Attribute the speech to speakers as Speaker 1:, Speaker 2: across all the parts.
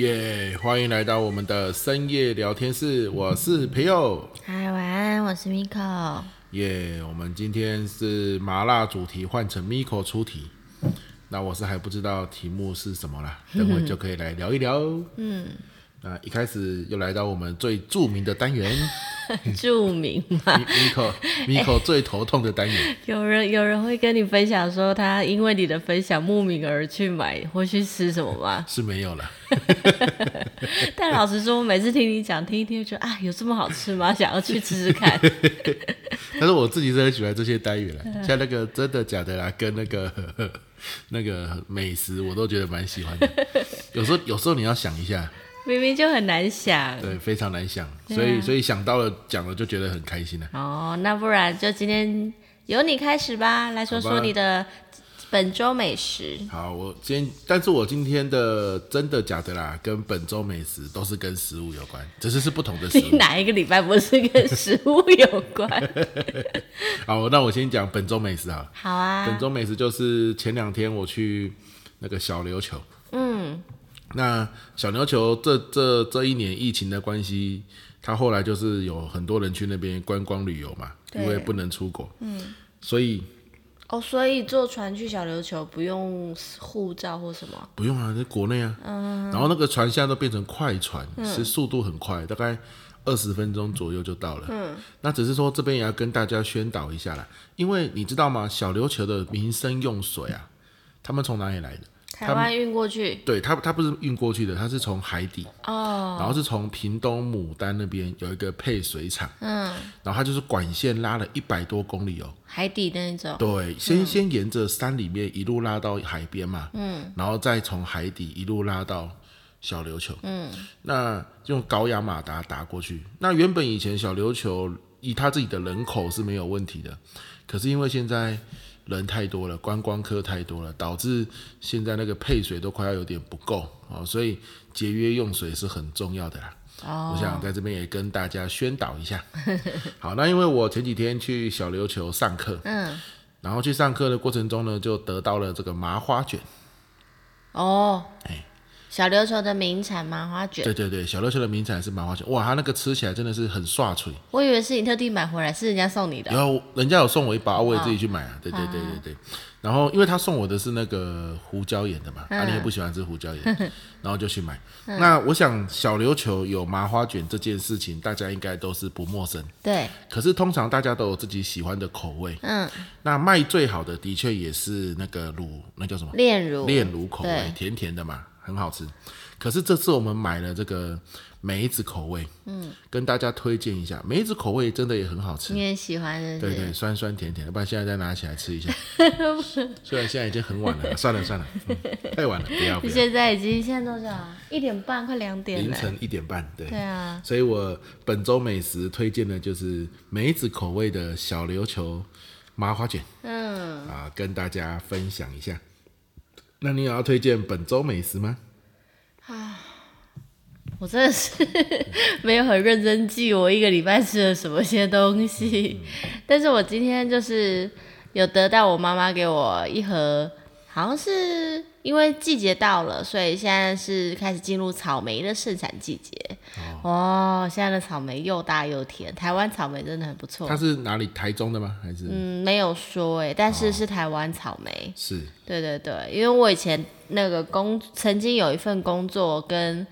Speaker 1: 耶！欢迎来到我们的深夜聊天室，我是朋友。
Speaker 2: 嗨，晚安，我是 Miko。
Speaker 1: 耶！我们今天是麻辣主题换成 Miko 出题，那我是还不知道题目是什么啦，等会就可以来聊一聊。嗯。那一开始又来到我们最著名的单元，
Speaker 2: 著名嘛
Speaker 1: ？Miko Miko 最头痛的单元。欸、
Speaker 2: 有人有人会跟你分享说，他因为你的分享慕名而去买或去吃什么吗？
Speaker 1: 是没有了。
Speaker 2: 但老实说，我每次听你讲，听一听就觉得啊，有这么好吃吗？想要去吃吃看。
Speaker 1: 但是我自己是很喜欢这些单元啦，像那个真的假的啦，跟那个那个美食，我都觉得蛮喜欢的。有时候有时候你要想一下。
Speaker 2: 明明就很难想，
Speaker 1: 对，非常难想，所以、啊、所以想到了讲了就觉得很开心了。
Speaker 2: 哦，那不然就今天由你开始吧，来说说你的本周美食。
Speaker 1: 好，我今但是我今天的真的假的啦，跟本周美食都是跟食物有关，只是是不同的食物。
Speaker 2: 你哪一个礼拜不是跟食物有关？
Speaker 1: 好，那我先讲本周美食啊。
Speaker 2: 好啊，
Speaker 1: 本周美食就是前两天我去那个小琉球。嗯。那小琉球这这这一年疫情的关系，他后来就是有很多人去那边观光旅游嘛，因为不能出国，嗯，所以
Speaker 2: 哦，所以坐船去小琉球不用护照或什么？
Speaker 1: 不用啊，在国内啊，嗯，然后那个船现在都变成快船，是速度很快，大概二十分钟左右就到了，嗯，那只是说这边也要跟大家宣导一下啦，因为你知道吗？小琉球的民生用水啊，他们从哪里来的？
Speaker 2: 台湾运过去，
Speaker 1: 对，它它不是运过去的，它是从海底哦，然后是从屏东牡丹那边有一个配水厂，嗯，然后它就是管线拉了一百多公里哦，
Speaker 2: 海底的那种，
Speaker 1: 对，先、嗯、先沿着山里面一路拉到海边嘛，嗯，然后再从海底一路拉到小琉球，嗯，那用高压马达打过去，那原本以前小琉球以它自己的人口是没有问题的，可是因为现在。人太多了，观光客太多了，导致现在那个配水都快要有点不够哦，所以节约用水是很重要的啦。哦，我想在这边也跟大家宣导一下。好，那因为我前几天去小琉球上课，嗯，然后去上课的过程中呢，就得到了这个麻花卷。
Speaker 2: 哦，哎。小琉球的名产麻花卷，
Speaker 1: 对对对，小琉球的名产是麻花卷，哇，它那个吃起来真的是很刷脆。
Speaker 2: 我以为是你特地买回来，是人家送你的。
Speaker 1: 然后人家有送我一包，我也自己去买啊。对对对对对。然后因为他送我的是那个胡椒盐的嘛，啊，你也不喜欢吃胡椒盐，然后就去买。那我想小琉球有麻花卷这件事情，大家应该都是不陌生。
Speaker 2: 对。
Speaker 1: 可是通常大家都有自己喜欢的口味。嗯。那卖最好的的确也是那个卤，那叫什么？
Speaker 2: 炼乳。
Speaker 1: 炼乳口味，甜甜的嘛。很好吃，可是这次我们买了这个梅子口味，嗯，跟大家推荐一下，梅子口味真的也很好吃，
Speaker 2: 你也喜欢的，
Speaker 1: 对对，酸酸甜甜的，不然现在再拿起来吃一下。虽然现在已经很晚了，算了算了，嗯，太晚了，不要不要。
Speaker 2: 现在已经现在多少？一点半，快两点了。
Speaker 1: 凌晨一点半，对。
Speaker 2: 对啊。
Speaker 1: 所以我本周美食推荐的就是梅子口味的小琉球麻花卷，嗯，啊，跟大家分享一下。那你有要推荐本周美食吗？
Speaker 2: 啊，我真的是 没有很认真记我一个礼拜吃了什么些东西，但是我今天就是有得到我妈妈给我一盒，好像是因为季节到了，所以现在是开始进入草莓的盛产季节。哦，现在的草莓又大又甜，台湾草莓真的很不错。
Speaker 1: 它是哪里？台中的吗？还是？
Speaker 2: 嗯，没有说诶，但是是台湾草莓。
Speaker 1: 哦，是。
Speaker 2: 对对对，因为我以前那个工曾经有一份工作跟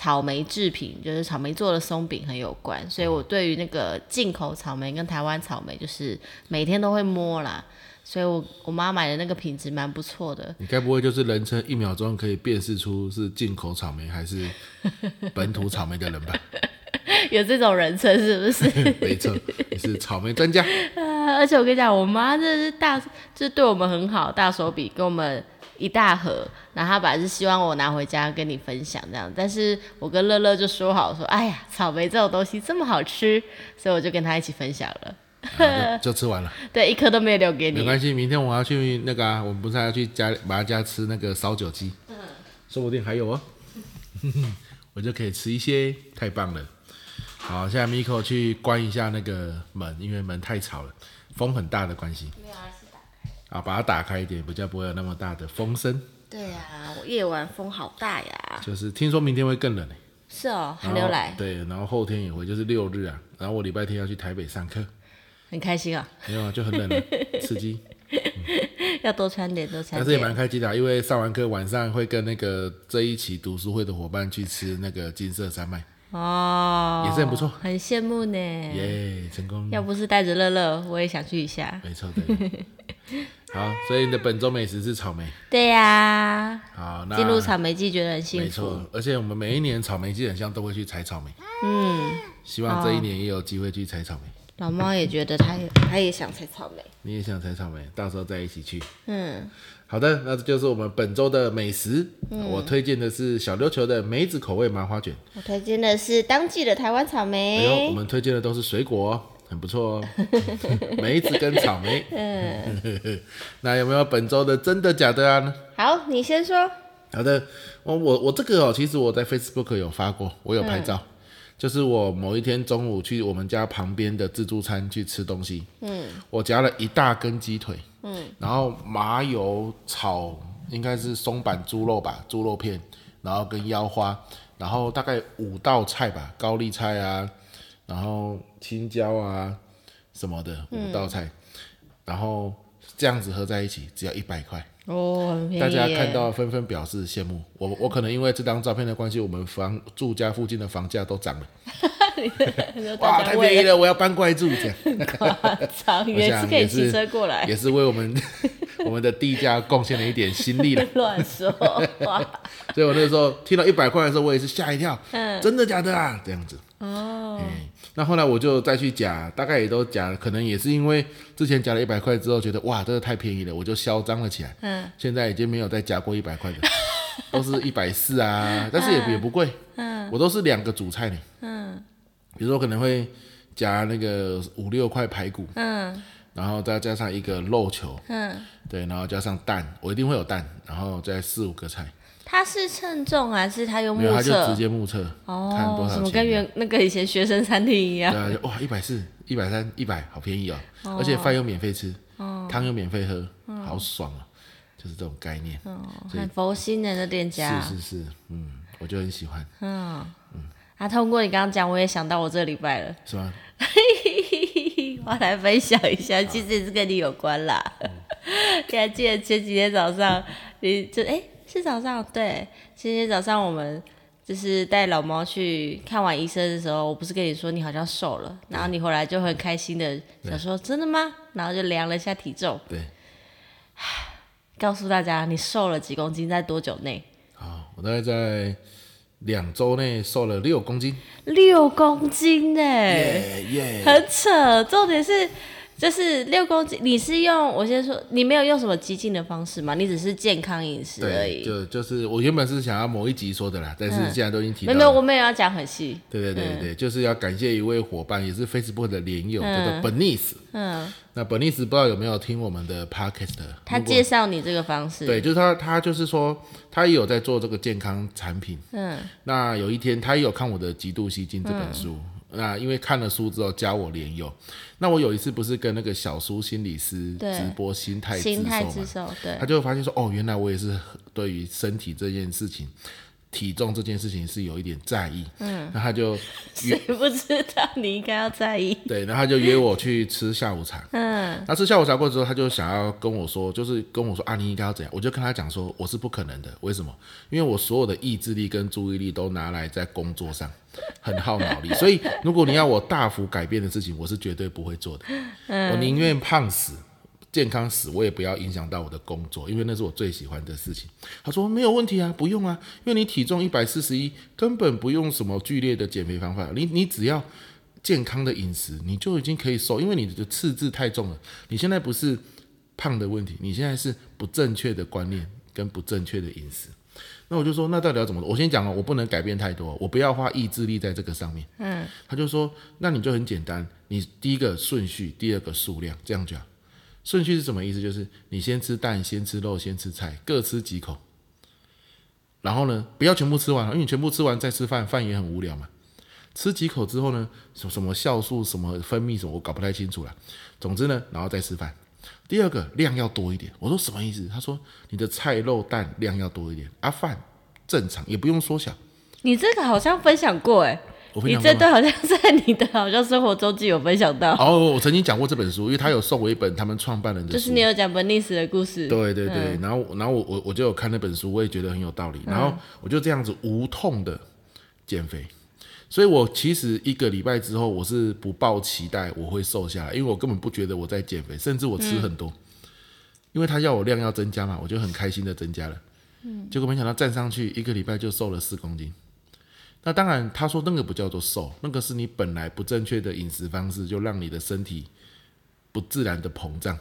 Speaker 2: 草莓制品，就是草莓做的松饼很有关，所以我对于那个进口草莓跟台湾草莓，就是每天都会摸啦。所以我我妈买的那个品质蛮不错的。
Speaker 1: 你该不会就是人称一秒钟可以辨识出是进口草莓还是本土草莓的人吧？
Speaker 2: 有这种人称是不是？
Speaker 1: 没错，你是草莓专家。
Speaker 2: 啊，而且我跟你讲，我妈这是大，就是对我们很好，大手笔给我们一大盒，然后他本来是希望我拿回家跟你分享这样，但是我跟乐乐就说好说，哎呀，草莓这种东西这么好吃，所以我就跟他一起分享了。
Speaker 1: 啊、就，就吃完了，
Speaker 2: 对，一颗都没有留给你。
Speaker 1: 没关系，明天我要去那个啊，我们不是还要去家马上家吃那个烧酒鸡，嗯，说不定还有哦，我就可以吃一些，太棒了。好，现在 Miko 去关一下那个门，因为门太吵了，风很大的关系。啊，把它打开一点，比较不会有那么大的风声。
Speaker 2: 对呀、啊，我夜晚风好大呀。
Speaker 1: 就是听说明天会更冷。
Speaker 2: 是哦，寒流来。
Speaker 1: 对，然后后天也会，就是六日啊。然后我礼拜天要去台北上课，
Speaker 2: 很开心啊。
Speaker 1: 没有啊，就很冷了，刺激。
Speaker 2: 要多穿点，多穿点。
Speaker 1: 但是也蛮开心的，因为上完课晚上会跟那个这一期读书会的伙伴去吃那个金色山脉。哦，也是很不错，
Speaker 2: 很羡慕呢。
Speaker 1: 耶，成功。
Speaker 2: 要不是带着乐乐，我也想去一下。
Speaker 1: 没错，对。好，所以你的本周美食是草莓。
Speaker 2: 对呀、啊。
Speaker 1: 好，那
Speaker 2: 进入草莓季觉得很幸福。
Speaker 1: 没错，而且我们每一年草莓季很像都会去采草莓。嗯。希望这一年也有机会去采草莓。
Speaker 2: 老猫也觉得他也他也想采草莓。
Speaker 1: 你也想采草莓，到时候再一起去。嗯。好的，那这就是我们本周的美食。嗯。我推荐的是小琉球的梅子口味麻花卷。
Speaker 2: 我推荐的是当季的台湾草莓。
Speaker 1: 哎呦，我们推荐的都是水果。很不错哦，梅子跟草莓。嗯，那有没有本周的真的假的啊？
Speaker 2: 好，你先说。
Speaker 1: 好的，我我我这个哦，其实我在 Facebook 有发过，我有拍照，嗯、就是我某一天中午去我们家旁边的自助餐去吃东西。嗯，我夹了一大根鸡腿。嗯，然后麻油炒应该是松板猪肉吧，猪肉片，然后跟腰花，然后大概五道菜吧，高丽菜啊。然后青椒啊什么的五道菜，嗯、然后这样子合在一起只要一百块哦，很便宜。大家看到纷纷表示羡慕我，我可能因为这张照片的关系，我们房住家附近的房价都涨了。哇，太便宜了，我要搬过来住这样。夸
Speaker 2: 张，也是可以骑车过来，
Speaker 1: 也是为我们 我们的地价贡献了一点心力了。
Speaker 2: 乱说话。
Speaker 1: 所以我那时候听到一百块的时候，我也是吓一跳。嗯，真的假的啊？这样子。哦、嗯，那后来我就再去夹，大概也都夹，可能也是因为之前夹了一百块之后，觉得哇，这个太便宜了，我就嚣张了起来。嗯，现在已经没有再夹过一百块的，都是一百四啊，但是也也不贵。嗯，我都是两个主菜呢。嗯，比如说可能会夹那个五六块排骨。嗯，然后再加上一个肉球。嗯，对，然后加上蛋，我一定会有蛋，然后再四五个菜。
Speaker 2: 他是称重还是他用目测？
Speaker 1: 没有，他就直接目测，哦，看多少钱。怎么
Speaker 2: 跟原那个以前学生餐厅一样？
Speaker 1: 对啊，哇，一百四、一百三、一百，好便宜哦！哦，而且饭又免费吃，哦，汤又免费喝，哦，好爽啊！就是这种概念，哦，
Speaker 2: 很佛心的那店家。
Speaker 1: 是是是，嗯，我就很喜欢。嗯
Speaker 2: 嗯，啊，通过你刚刚讲，我也想到我这个礼拜了，
Speaker 1: 是吗？
Speaker 2: 我来分享一下，其实也是跟你有关啦。嗯，你还记得前几天早上，你就哎。欸是早上，对，今天早上我们就是带老猫去看完医生的时候，我不是跟你说你好像瘦了，然后你回来就很开心的想说真的吗？然后就量了一下体重，
Speaker 1: 对，
Speaker 2: 告诉大家你瘦了几公斤，在多久内？
Speaker 1: 好，我大概在两周内瘦了六公斤，
Speaker 2: 六公斤呢，
Speaker 1: 耶耶，
Speaker 2: 很扯，重点是。就是六公斤，你是用我先说，你没有用什么激进的方式吗？你只是健康饮食而已。
Speaker 1: 就就是我原本是想要某一集说的啦，但是现在都已经提到了。
Speaker 2: 没有，我没有要讲很细。
Speaker 1: 对对对对，就是要感谢一位伙伴，也是 Facebook 的连友，叫做 Bernice。嗯。那 Bernice 不知道有没有听我们的 Podcast？
Speaker 2: 他介绍你这个方式。
Speaker 1: 对，就是他，他就是说他也有在做这个健康产品。嗯。那有一天他也有看我的《极度吸金》这本书。那因为看了书之后加我连友，那我有一次不是跟那个小苏心理师直播心态
Speaker 2: 心态自瘦嘛，对，
Speaker 1: 他就会发现说，哦，原来我也是对于身体这件事情。体重这件事情是有一点在意，嗯，那他就
Speaker 2: 谁不知道你应该要在意？
Speaker 1: 对，然后他就约我去吃下午茶，嗯，那吃下午茶过之后，他就想要跟我说，就是跟我说啊，你应该要怎样？我就跟他讲说，我是不可能的，为什么？因为我所有的意志力跟注意力都拿来在工作上，很耗脑力，所以如果你要我大幅改变的事情，我是绝对不会做的，嗯，我宁愿胖死。健康死，我也不要影响到我的工作，因为那是我最喜欢的事情。他说没有问题啊，不用啊，因为你体重一百四十一，根本不用什么剧烈的减肥方法，你你只要健康的饮食，你就已经可以瘦，因为你的赤字太重了。你现在不是胖的问题，你现在是不正确的观念跟不正确的饮食。那我就说，那到底要怎么？我先讲了，我不能改变太多，我不要花意志力在这个上面。嗯，他就说，那你就很简单，你第一个顺序，第二个数量，这样就好。顺序是什么意思？就是你先吃蛋，先吃肉，先吃菜，各吃几口。然后呢，不要全部吃完，因为你全部吃完再吃饭，饭也很无聊嘛。吃几口之后呢，什么什么酵素、什么分泌什么，我搞不太清楚了。总之呢，然后再吃饭。第二个量要多一点。我说什么意思？他说你的菜肉蛋量要多一点，啊饭正常，也不用缩小。
Speaker 2: 你这个好像分享过哎。你这段好像在你的好像生活周记有分享到。
Speaker 1: 哦，我曾经讲过这本书，因为他有送我一本他们创办人的书。
Speaker 2: 就是你有讲 Bernice 的故事。
Speaker 1: 对对对，嗯、然后然后我我我就有看那本书，我也觉得很有道理。然后我就这样子无痛的减肥，所以我其实一个礼拜之后，我是不抱期待我会瘦下来，因为我根本不觉得我在减肥，甚至我吃很多，嗯、因为他要我量要增加嘛，我就很开心的增加了。嗯，结果没想到站上去一个礼拜就瘦了四公斤。那当然，他说那个不叫做瘦，那个是你本来不正确的饮食方式，就让你的身体不自然的膨胀，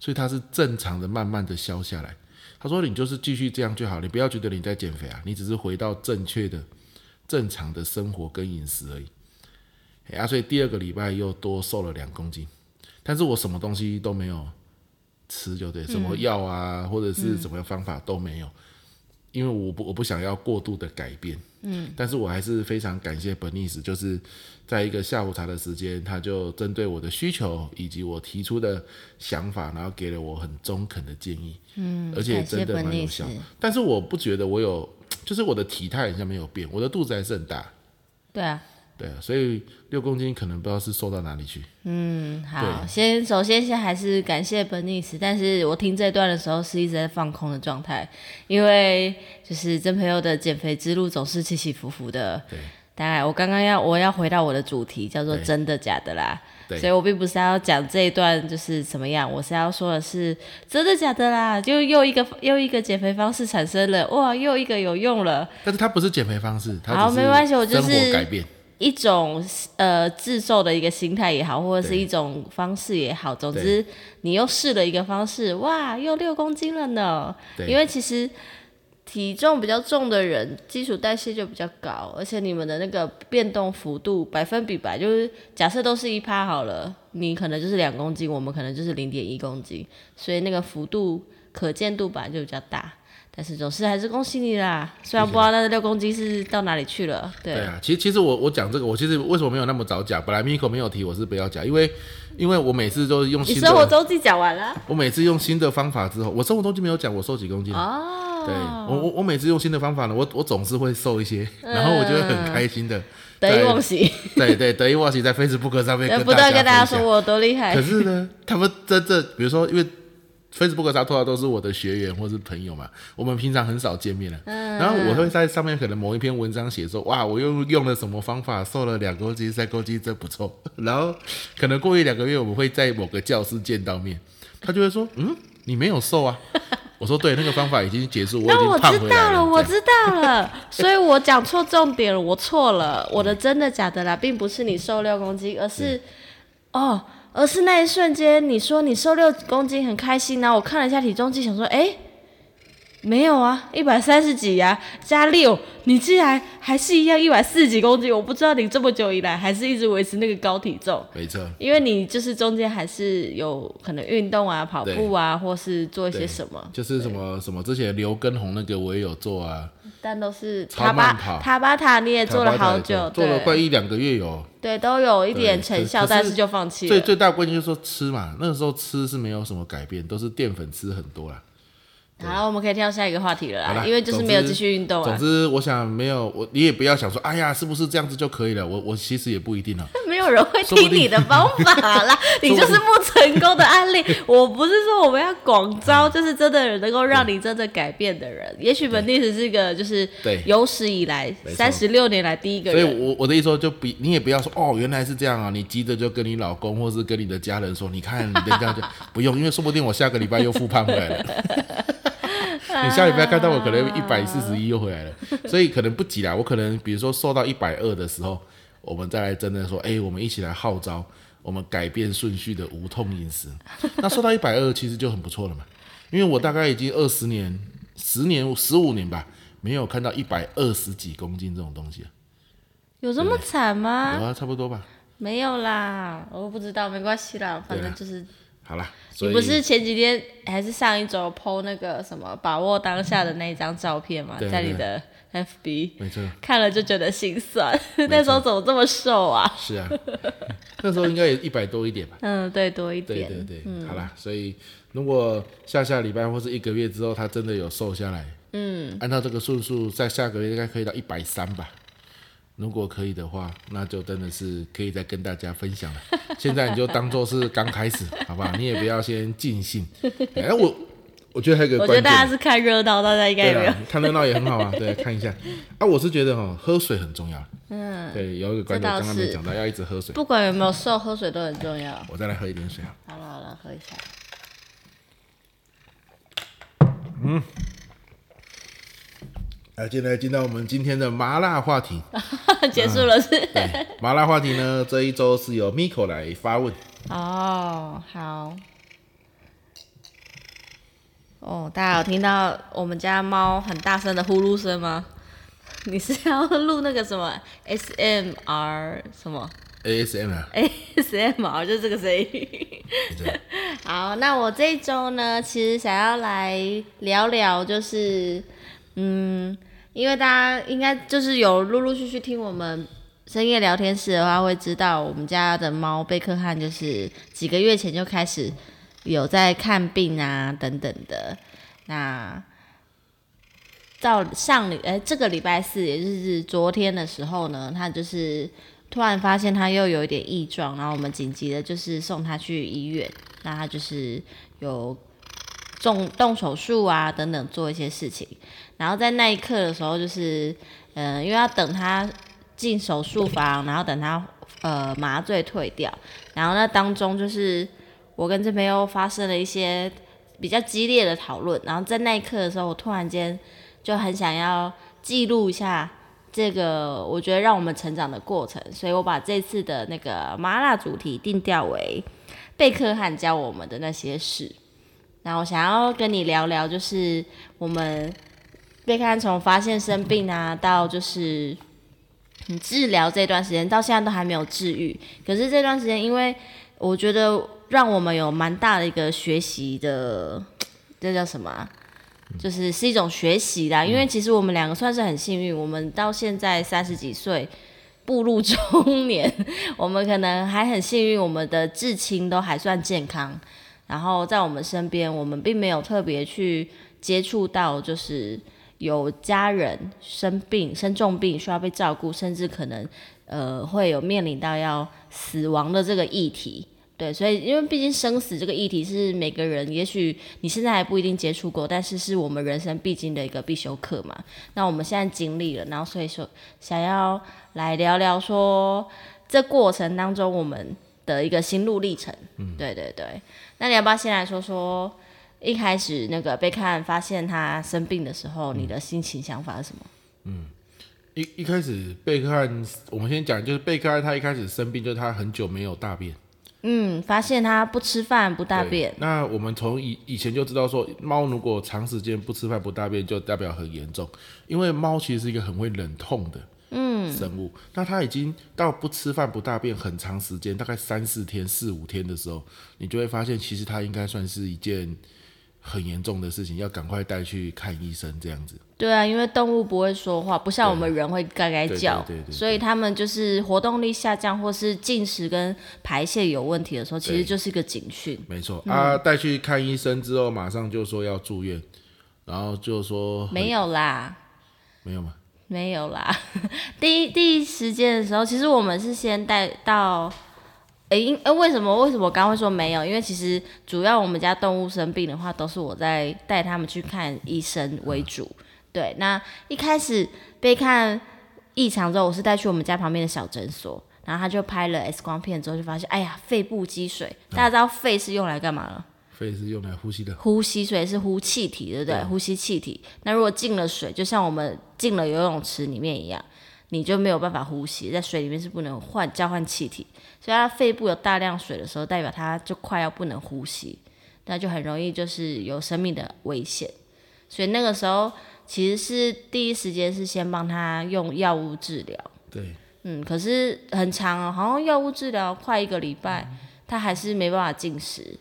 Speaker 1: 所以它是正常的，慢慢的消下来。他说你就是继续这样就好，你不要觉得你在减肥啊，你只是回到正确的、正常的生活跟饮食而已。啊，所以第二个礼拜又多瘦了两公斤，但是我什么东西都没有吃，就对，什么药啊，或者是什么方法都没有。因为我不我不想要过度的改变，嗯，但是我还是非常感谢 Bernice，就是在一个下午茶的时间，他就针对我的需求以及我提出的想法，然后给了我很中肯的建议，嗯，而且真的蛮有效。但是我不觉得我有，就是我的体态好像没有变，我的肚子还是很大，
Speaker 2: 对啊。
Speaker 1: 对啊，所以六公斤可能不知道是瘦到哪里去。
Speaker 2: 嗯，好，先首先先还是感谢 Bernice，但是我听这段的时候是一直在放空的状态，因为就是真朋友的减肥之路总是起起伏伏的。对，当然我刚刚要我要回到我的主题叫做真的假的啦，对，所以我并不是要讲这一段就是怎么样，我是要说的是真的假的啦，就又一个又一个减肥方式产生了，哇，又一个有用了。
Speaker 1: 但是它不是减肥方式，它
Speaker 2: 好没关系，我就是
Speaker 1: 改变。
Speaker 2: 一种呃自瘦的一个心态也好，或者是一种方式也好，总之你又试了一个方式，哇，又六公斤了呢。因为其实体重比较重的人，基础代谢就比较高，而且你们的那个变动幅度百分比吧，就是假设都是一趴好了，你可能就是两公斤，我们可能就是零点一公斤，所以那个幅度可见度本来就比较大。但是总是还是恭喜你啦，虽然不知道那个六公斤是到哪里去了。对，
Speaker 1: 对啊，其实其实我我讲这个，我其实为什么没有那么早讲？本来 Miko 没有提，我是不要讲，因为因为我每次都是用新的。
Speaker 2: 你生活周记讲完了？
Speaker 1: 我每次用新的方法之后，我生活周记没有讲我瘦几公斤。哦。对，我我我每次用新的方法呢，我我总是会瘦一些，嗯、然后我就会很开心的
Speaker 2: 得意忘形。
Speaker 1: 对对，得意忘形在 Facebook 上面跟
Speaker 2: 不断跟大家说我多厉害。
Speaker 1: 可是呢，他们真正比如说因为。Facebook 上通常都是我的学员或是朋友嘛，我们平常很少见面了。嗯，然后我会在上面可能某一篇文章写说，哇，我又用了什么方法瘦了两公斤、三公斤，真不错。然后可能过一两个月，我们会在某个教室见到面，他就会说，嗯，你没有瘦啊？我说对，那个方法已经结束，我已经胖回来了。我知道了，我知道了，
Speaker 2: 所以我讲错重点了，我错了，我的真的假的啦，并不是你瘦六公斤，而是，哦。而是那一瞬间，你说你瘦六公斤很开心，然后我看了一下体重计，想说，哎、没有啊，一百三十几呀，加六，你竟然还是一样一百四十几公斤，我不知道你这么久以来还是一直维持那个高体重。
Speaker 1: 没错，
Speaker 2: 因为你就是中间还是有可能运动啊，跑步啊，或是做一些什么，
Speaker 1: 就是什么什么之前刘畊宏那个我也有做啊。
Speaker 2: 但都是超慢跑，塔巴塔你也做了好久，
Speaker 1: 做了快一两个月有，
Speaker 2: 对，都有一点成效，但是就放弃了。
Speaker 1: 最最大关键就是说吃嘛，那个时候吃是没有什么改变，都是淀粉吃很多啦。
Speaker 2: 好了，我们可以跳下一个话题了啦，因为就是没有继续运动啊。
Speaker 1: 总之，我想没有我，你也不要想说，哎呀，是不是这样子就可以了？我我其实也不一定啊。
Speaker 2: 没有人会听你的方法啦，你就是不成功的案例。我不是说我们要广招，就是真的能够让你真的改变的人。也许 Bernice 是个就是有史以来三十六年来第一个人。
Speaker 1: 所以我我的意思说，就比你也不要说哦，原来是这样啊，你急着就跟你老公或是跟你的家人说，你看你这样就不用，因为说不定我下个礼拜又复胖回来了。你下礼拜看到我可能一百四十一又回来了，所以可能不急啦。我可能比如说瘦到一百二的时候，我们再来真的说，哎、欸，我们一起来号召，我们改变顺序的无痛饮食。那瘦到一百二其实就很不错了嘛，因为我大概已经二十年、十年、十五年吧，没有看到一百二十几公斤这种东西了。
Speaker 2: 有这么惨吗？
Speaker 1: 有啊，差不多吧。
Speaker 2: 没有啦，我不知道，没关系啦，反正就是。
Speaker 1: 好啦，
Speaker 2: 你不是前几天还是上一周 po 那个什么把握当下的那一张照片吗？在你的 FB，没错，看了就觉得心酸。那时候怎么这么瘦啊？
Speaker 1: 是啊，那时候应该也一百多一点吧。
Speaker 2: 嗯，对，多一点。
Speaker 1: 对对对，好啦，所以如果下下礼拜或是一个月之后，他真的有瘦下来，嗯，按照这个数数，在下个月应该可以到一百三吧。如果可以的话，那就真的是可以再跟大家分享了。现在你就当做是刚开始，好不好？你也不要先尽兴。哎、欸，我我觉得还有个
Speaker 2: 我觉得大家是看热闹，大家应该也没有
Speaker 1: 看热闹也很好啊。对，看一下。啊，我是觉得哈，喝水很重要。嗯，对，有一个观点刚刚没讲到，要一直喝水。
Speaker 2: 不管有没有瘦，喝水都很重要。
Speaker 1: 我再来喝一点水啊。
Speaker 2: 好了好了，喝一下。
Speaker 1: 嗯。来，进来进到我们今天的麻辣话题，
Speaker 2: 结束了是、
Speaker 1: 麻辣话题呢，这一周是由 Miko 来发问。
Speaker 2: 哦，好。哦，大家有听到我们家猫很大声的呼噜声吗？你是要录那个什么 SMR 什么
Speaker 1: ？ASMR，ASMR
Speaker 2: 就是这个声音。好，那我这一周呢，其实想要来聊聊，就是。嗯，因为大家应该就是有陆陆续续听我们深夜聊天室的话，会知道我们家的猫贝克汉就是几个月前就开始有在看病啊等等的。那到上礼哎这个礼拜四，也就是昨天的时候呢，他就是突然发现他又有一点异状，然后我们紧急的就是送他去医院。那他就是有动动手术啊等等做一些事情。然后在那一刻的时候，就是，嗯、因为要等他进手术房，然后等他呃麻醉退掉，然后那当中就是我跟这边又发生了一些比较激烈的讨论，然后在那一刻的时候，我突然间就很想要记录一下这个我觉得让我们成长的过程，所以我把这次的那个麻辣主题定调为贝克汉教我们的那些事，然后想要跟你聊聊，就是我们。贝克汉从发现生病啊，到就是你治疗这段时间，到现在都还没有治愈。可是这段时间，因为我觉得让我们有蛮大的一个学习的，这叫什么啊？就是是一种学习啦。因为其实我们两个算是很幸运，我们到现在三十几岁，步入中年，我们可能还很幸运，我们的至亲都还算健康。然后在我们身边，我们并没有特别去接触到，就是。有家人生病、生重病需要被照顾，甚至可能呃会有面临到要死亡的这个议题。对，所以因为毕竟生死这个议题是每个人，也许你现在还不一定接触过，但是是我们人生必经的一个必修课嘛。那我们现在经历了，然后所以说想要来聊聊说这过程当中我们的一个心路历程。嗯，对对对。那你要不要先来说说？一开始那个贝克汉发现他生病的时候，你的心情想法是什么？
Speaker 1: 嗯，一一开始贝克汉，我们先讲，就是贝克汉他一开始生病，就是他很久没有大便。
Speaker 2: 嗯，发现他不吃饭不大便。
Speaker 1: 那我们从以以前就知道说，猫如果长时间不吃饭不大便，就代表很严重，因为猫其实是一个很会忍痛的嗯生物。嗯、那他已经到不吃饭不大便很长时间，大概三四天四五天的时候，你就会发现其实他应该算是一件。很严重的事情，要赶快带去看医生，这样子。
Speaker 2: 对啊，因为动物不会说话，不像我们人会嘎嘎叫，所以他们就是活动力下降，或是进食跟排泄有问题的时候，其实就是一个警讯。
Speaker 1: 没错、嗯、啊，带去看医生之后，马上就说要住院，然后就说
Speaker 2: 没有啦，
Speaker 1: 没有吗？
Speaker 2: 没有啦。第一第一时间的时候，其实我们是先带到。诶，因诶，为什么为什么我刚会说没有？因为其实主要我们家动物生病的话，都是我在带他们去看医生为主。对，那一开始被看异常之后，我是带去我们家旁边的小诊所，然后他就拍了 X 光片之后，就发现，哎呀，肺部积水。大家知道肺是用来干嘛的？
Speaker 1: 肺是用来呼吸的。
Speaker 2: 呼吸，所以是呼气体，对不对？对。呼吸气体。那如果进了水，就像我们进了游泳池里面一样，你就没有办法呼吸，在水里面是不能换交换气体。所以他肺部有大量水的时候，代表他就快要不能呼吸，那就很容易就是有生命的危险。所以那个时候其实是第一时间是先帮他用药物治疗。
Speaker 1: 对，
Speaker 2: 嗯，可是很长哦，好像药物治疗快一个礼拜，他还是没办法进食。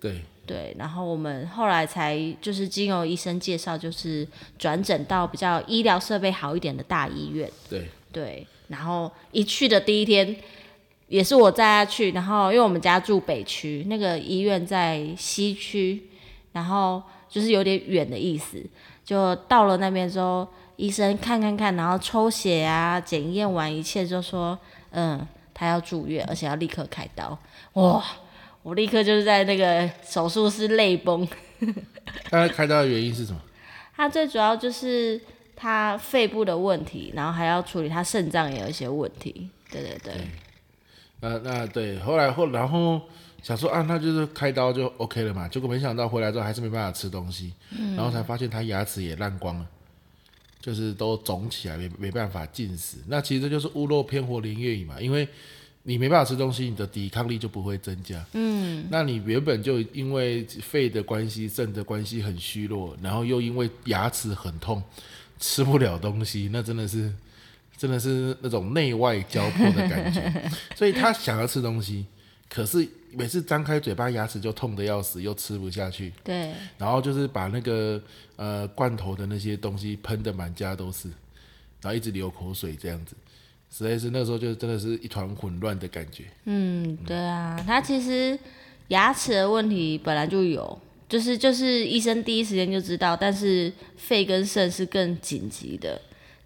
Speaker 1: 对
Speaker 2: 对，然后我们后来才就是经由医生介绍，就是转诊到比较医疗设备好一点的大医院。
Speaker 1: 对
Speaker 2: 对，然后一去的第一天。也是我带他去，然后因为我们家住北区，那个医院在西区，然后就是有点远的意思。就到了那边之后，医生看看看，然后抽血啊，检验完一切就说，嗯，他要住院，而且要立刻开刀。哇，我立刻就是在那个手术室 泪崩。
Speaker 1: 他开刀的原因是什么？
Speaker 2: 他最主要就是他肺部的问题，然后还要处理他肾脏也有一些问题。对对对。
Speaker 1: 那那对，后来后然后想说啊，那就是开刀就 OK 了嘛。结果没想到回来之后还是没办法吃东西，嗯、然后才发现他牙齿也烂光了，就是都肿起来，没没办法进食。那其实这就是屋漏偏逢连夜雨嘛，因为你没办法吃东西，你的抵抗力就不会增加。嗯，那你原本就因为肺的关系、肾的关系很虚弱，然后又因为牙齿很痛，吃不了东西，那真的是。真的是那种内外交迫的感觉，所以他想要吃东西，可是每次张开嘴巴，牙齿就痛得要死，又吃不下去。
Speaker 2: 对。
Speaker 1: 然后就是把那个呃罐头的那些东西喷的满家都是，然后一直流口水这样子，实在是那时候就真的是一团混乱的感觉。
Speaker 2: 嗯，对啊，他其实牙齿的问题本来就有，就是就是医生第一时间就知道，但是肺跟肾是更紧急的。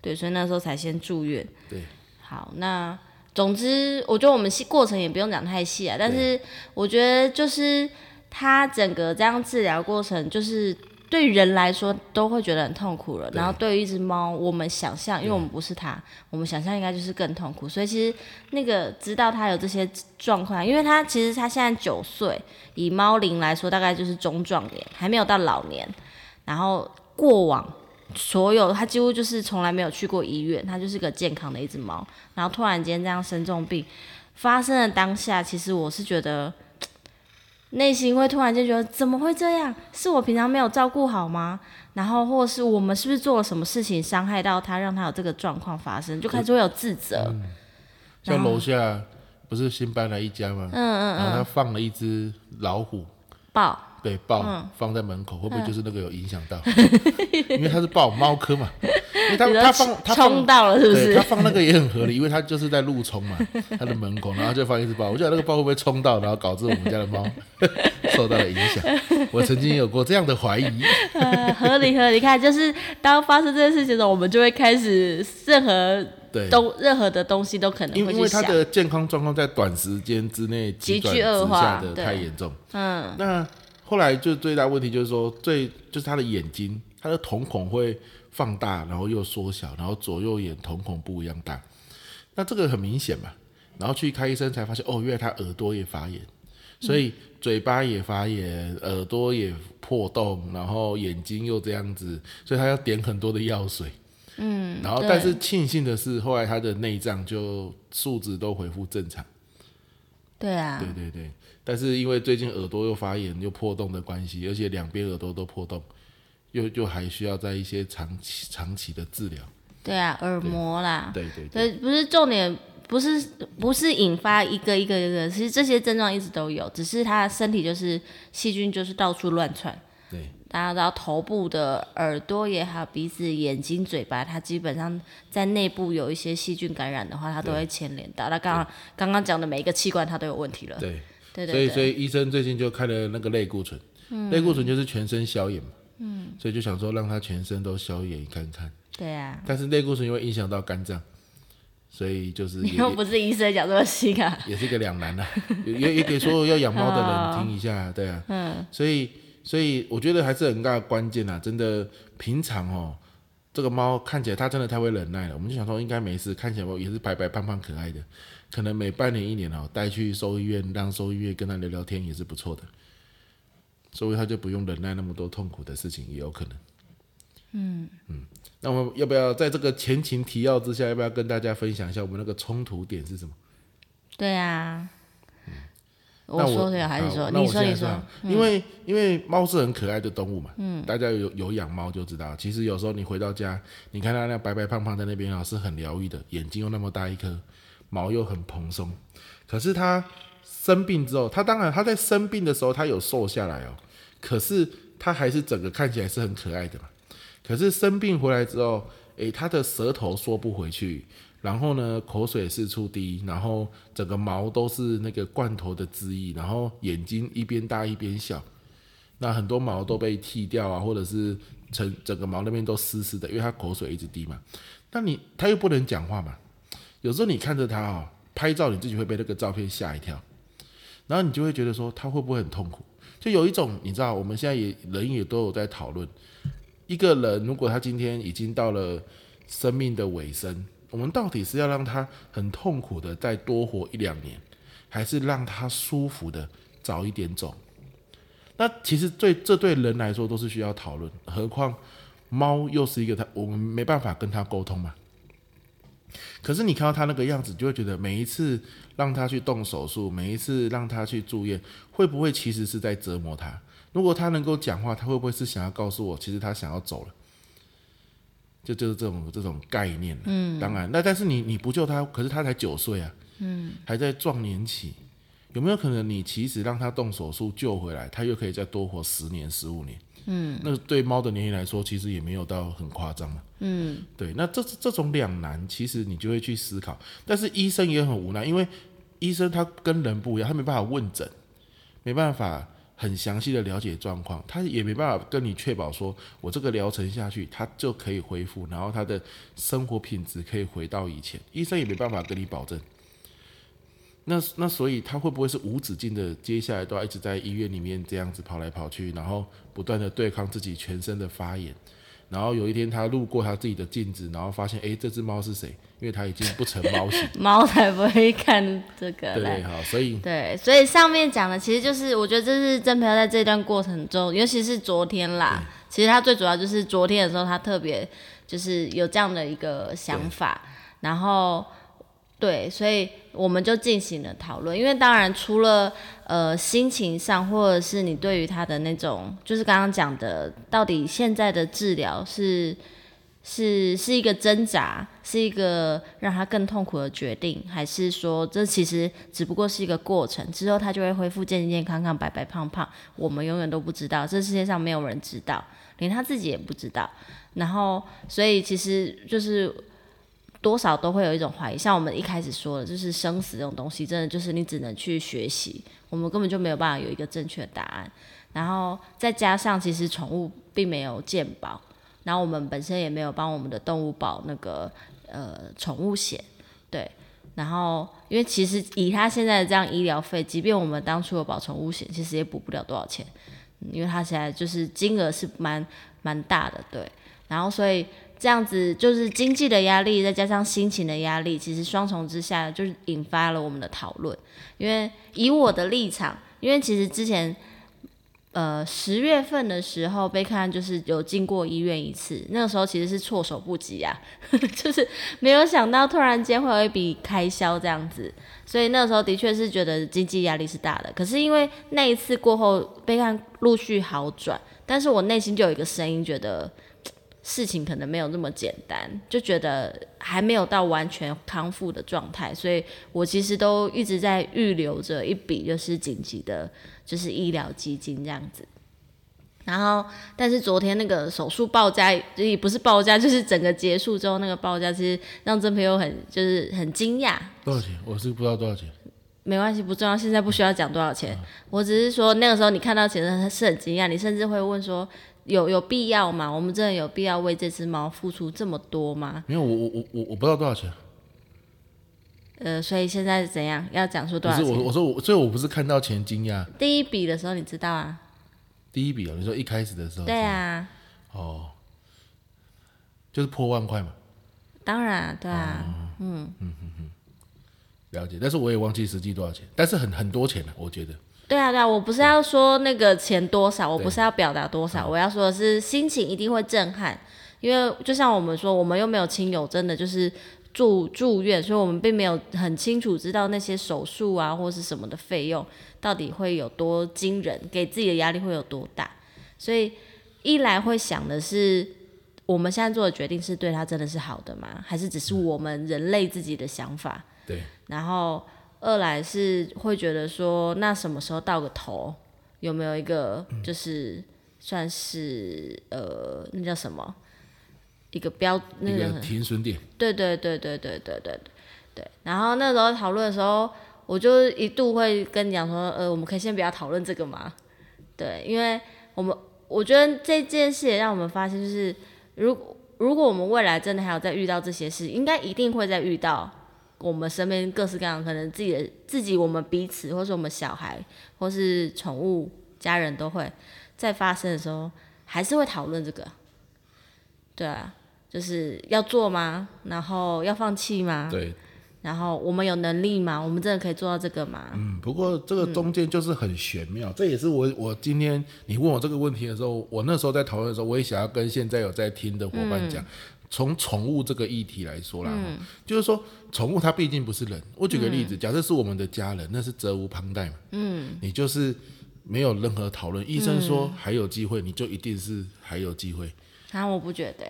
Speaker 2: 对，所以那时候才先住院。
Speaker 1: 对，
Speaker 2: 好，那总之，我觉得我们细过程也不用讲太细啊。但是我觉得，就是他整个这样治疗过程，就是对人来说都会觉得很痛苦了。然后对于一只猫，我们想象，因为我们不是它，我们想象应该就是更痛苦。所以其实那个知道它有这些状况，因为它其实它现在九岁，以猫龄来说，大概就是中壮年，还没有到老年。然后过往。所有他几乎就是从来没有去过医院，他就是个健康的一只猫，然后突然间这样生重病，发生的当下，其实我是觉得 内心会突然间觉得怎么会这样？是我平常没有照顾好吗？然后或是我们是不是做了什么事情伤害到他，让他有这个状况发生，就开始会有自责。嗯、
Speaker 1: 像楼下不是新搬来一家吗？嗯嗯嗯，然后他放了一只老虎，
Speaker 2: 抱。
Speaker 1: 对，抱放在门口，会不会就是那个有影响到？因为它是抱猫科嘛，因为他他放他
Speaker 2: 冲到了，是不是？
Speaker 1: 他放那个也很合理，因为他就是在路冲嘛，他的门口，然后就放一只豹。我觉得那个豹会不会冲到，然后导致我们家的猫 受到了影响？我曾经有过这样的怀疑。
Speaker 2: 呃，合理合理，看就是当发生这件事情的时候，我们就会开始任何东任何的东西都可能会
Speaker 1: 因为他的健康状况在短时间之内急剧恶化的太严重。嗯，那。后来就最大问题就是说，最就是他的眼睛，他的瞳孔会放大，然后又缩小，然后左右眼瞳孔不一样大。那这个很明显嘛。然后去看医生才发现，哦，原来他耳朵也发炎，所以嘴巴也发炎，耳朵也破洞，然后眼睛又这样子，所以他要点很多的药水。嗯，然后但是庆幸的是，后来他的内脏就数值都恢复正常。
Speaker 2: 对啊。
Speaker 1: 对对对。但是因为最近耳朵又发炎又破洞的关系，而且两边耳朵都破洞，又又还需要在一些长期长期的治疗。
Speaker 2: 对啊，耳膜啦。
Speaker 1: 对对对。
Speaker 2: 不是重点，不是不是引发一个一个一个，其实这些症状一直都有，只是他身体就是细菌就是到处乱窜。
Speaker 1: 对。
Speaker 2: 大家知道头部的耳朵也好，鼻子、眼睛、嘴巴，它基本上在内部有一些细菌感染的话，它都会牵连到。那刚刚刚讲的每一个器官，它都有问题了。对。对
Speaker 1: 所以，所以医生最近就开了那个类固醇，嗯、类固醇就是全身消炎嘛，嗯，所以就想说让他全身都消炎看看。
Speaker 2: 对啊。
Speaker 1: 但是类固醇因为影响到肝脏，所以就是
Speaker 2: 你又不是医生讲这么细啊，
Speaker 1: 也是一个两难啊。也也给所有要养猫的人 听一下，对啊，嗯，所以所以我觉得还是很大的关键啊，真的平常哦，这个猫看起来它真的太会忍耐了，我们就想说应该没事，看起来也是白白胖胖可爱的。可能每半年一年哦，带去兽医院，让兽医院跟他聊聊天也是不错的，所以他就不用忍耐那么多痛苦的事情，也有可能。嗯嗯，那我们要不要在这个前情提要之下，要不要跟大家分享一下我们那个冲突点是什么？
Speaker 2: 对啊，我说的还是说你说你说，
Speaker 1: 因为因为猫是很可爱的动物嘛，嗯，大家有有养猫就知道，其实有时候你回到家，你看它那白白胖胖在那边啊，是很疗愈的，眼睛又那么大一颗。毛又很蓬松，可是它生病之后，它当然它在生病的时候它有瘦下来哦，可是它还是整个看起来是很可爱的嘛。可是生病回来之后，诶，它的舌头缩不回去，然后呢，口水四处滴，然后整个毛都是那个罐头的汁液，然后眼睛一边大一边小，那很多毛都被剃掉啊，或者是成整个毛那边都湿湿的，因为他口水一直滴嘛。那你他又不能讲话嘛？有时候你看着他哦，拍照你自己会被那个照片吓一跳，然后你就会觉得说他会不会很痛苦？就有一种你知道，我们现在也人也都有在讨论，一个人如果他今天已经到了生命的尾声，我们到底是要让他很痛苦的再多活一两年，还是让他舒服的早一点走？那其实对这对人来说都是需要讨论，何况猫又是一个他我们没办法跟他沟通嘛。可是你看到他那个样子，就会觉得每一次让他去动手术，每一次让他去住院，会不会其实是在折磨他？如果他能够讲话，他会不会是想要告诉我，其实他想要走了？就就是这种这种概念。嗯，当然，那但是你你不救他，可是他才九岁啊，嗯，还在壮年期。有没有可能，你其实让他动手术救回来，他又可以再多活十年、十五年？嗯，那对猫的年龄来说，其实也没有到很夸张嘛。嗯，对，那这这种两难，其实你就会去思考。但是医生也很无奈，因为医生他跟人不一样，他没办法问诊，没办法很详细的了解状况，他也没办法跟你确保说，我这个疗程下去，他就可以恢复，然后他的生活品质可以回到以前。医生也没办法跟你保证。那那所以他会不会是无止境的，接下来都要一直在医院里面这样子跑来跑去，然后不断的对抗自己全身的发炎，然后有一天他路过他自己的镜子，然后发现，哎，这只猫是谁？因为他已经不成猫形。
Speaker 2: 猫才不会看这个。
Speaker 1: 对，好，所以
Speaker 2: 对，所以上面讲的其实就是，我觉得这是曾培在这段过程中，尤其是昨天啦，其实他最主要就是昨天的时候，他特别就是有这样的一个想法，然后。对，所以我们就进行了讨论。因为当然，除了呃心情上，或者是你对于他的那种，就是刚刚讲的，到底现在的治疗是是是一个挣扎，是一个让他更痛苦的决定，还是说这其实只不过是一个过程，之后他就会恢复健健康康、白白胖胖，我们永远都不知道，这世界上没有人知道，连他自己也不知道。然后，所以其实就是。多少都会有一种怀疑，像我们一开始说的，就是生死这种东西，真的就是你只能去学习，我们根本就没有办法有一个正确的答案。然后再加上，其实宠物并没有鉴保，然后我们本身也没有帮我们的动物保那个呃宠物险，对。然后因为其实以他现在的这样医疗费，即便我们当初有保宠物险，其实也补不了多少钱，因为他现在就是金额是蛮蛮大的，对。然后所以。这样子就是经济的压力，再加上心情的压力，其实双重之下，就是引发了我们的讨论。因为以我的立场，因为其实之前，呃，十月份的时候，贝克汉就是有进过医院一次，那个时候其实是措手不及啊，就是没有想到突然间会有一笔开销这样子，所以那个时候的确是觉得经济压力是大的。可是因为那一次过后，贝克汉陆续好转，但是我内心就有一个声音觉得。事情可能没有那么简单，就觉得还没有到完全康复的状态，所以我其实都一直在预留着一笔就是紧急的，就是医疗基金这样子。然后，但是昨天那个手术报价也不是报价，就是整个结束之后那个报价，其实让真朋友很就是很惊讶。
Speaker 1: 多少钱？我是不知道多少钱。
Speaker 2: 没关系，不重要，现在不需要讲多少钱。嗯、我只是说那个时候你看到钱是很惊讶，你甚至会问说。有有必要吗？我们真的有必要为这只猫付出这么多吗？
Speaker 1: 没有，我我我我我不知道多少钱。
Speaker 2: 呃，所以现在是怎样？要讲出多少钱？
Speaker 1: 不是我，我说我，所以我不是看到钱惊讶。
Speaker 2: 第一笔的时候你知道啊？
Speaker 1: 第一笔啊，你说一开始的时候。
Speaker 2: 对啊。
Speaker 1: 哦，就是破万块嘛。
Speaker 2: 当然，对啊。哦、嗯嗯
Speaker 1: 嗯嗯，了解。但是我也忘记实际多少钱，但是很很多钱了，我觉得。
Speaker 2: 对啊，对啊，我不是要说那个钱多少，我不是要表达多少，我要说的是心情一定会震撼，因为就像我们说，我们又没有亲友真的就是住住院，所以我们并没有很清楚知道那些手术啊或是什么的费用到底会有多惊人，给自己的压力会有多大，所以一来会想的是，我们现在做的决定是对他真的是好的吗？还是只是我们人类自己的想法？
Speaker 1: 对，
Speaker 2: 然后。二来是会觉得说，那什么时候到个头？有没有一个就是算是、嗯、呃，那叫什么？一个标那个
Speaker 1: 停损点。
Speaker 2: 对对对对对对对对。然后那时候讨论的时候，我就一度会跟你讲说，呃，我们可以先不要讨论这个嘛。对，因为我们我觉得这件事也让我们发现，就是如果如果我们未来真的还有再遇到这些事，应该一定会再遇到我们身边各式各样可能自己的自己，我们彼此，或是我们小孩，或是宠物家人都会在发生的时候，还是会讨论这个。对啊，就是要做吗？然后要放弃吗？
Speaker 1: 对。
Speaker 2: 然后我们有能力吗？我们真的可以做到这个吗？
Speaker 1: 嗯，不过这个中间就是很玄妙，嗯、这也是我我今天你问我这个问题的时候，我那时候在讨论的时候，我也想要跟现在有在听的伙伴讲，嗯、从宠物这个议题来说啦，嗯、就是说宠物它毕竟不是人。我举个例子，嗯、假设是我们的家人，那是责无旁贷嘛。嗯，你就是没有任何讨论，医生说还有机会，你就一定是还有机会。
Speaker 2: 啊，我不觉得。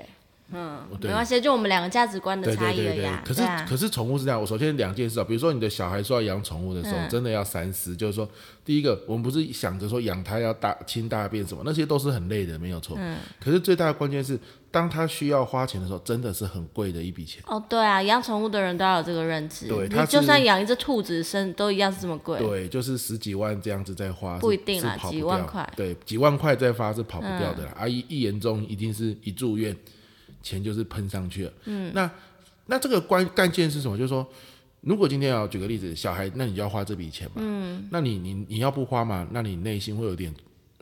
Speaker 2: 嗯，没关系，就我们两个价值观的差异而已。
Speaker 1: 可是，啊、可是宠物是这样。我首先两件事啊，比如说你的小孩说要养宠物的时候，嗯、真的要三思。就是说，第一个，我们不是想着说养它要大清大便什么，那些都是很累的，没有错。嗯。可是最大的关键是，当他需要花钱的时候，真的是很贵的一笔钱。
Speaker 2: 哦，对啊，养宠物的人都要有这个认知。对，他就算养一只兔子，生都一样是这么贵。
Speaker 1: 对，就是十几万这样子在花，
Speaker 2: 不一定啊，
Speaker 1: 不
Speaker 2: 几万块。
Speaker 1: 对，几万块在花是跑不掉的啦。阿、嗯、姨、啊、一一严重一定是一住院。钱就是喷上去了。嗯，那那这个关关键是什么？就是说，如果今天要举个例子，小孩，那你就要花这笔钱嘛。嗯，那你你你要不花嘛？那你内心会有点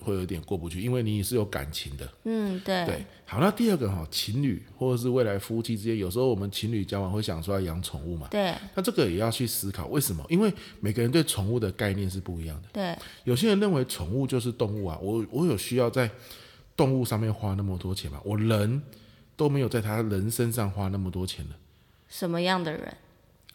Speaker 1: 会有点过不去，因为你是有感情的。嗯，对。对，好，那第二个哈，情侣或者是未来夫妻之间，有时候我们情侣交往会想说要养宠物嘛。对。那这个也要去思考为什么？因为每个人对宠物的概念是不一样的。对。有些人认为宠物就是动物啊，我我有需要在动物上面花那么多钱吗？我人。都没有在他人身上花那么多钱了。
Speaker 2: 什么样的人？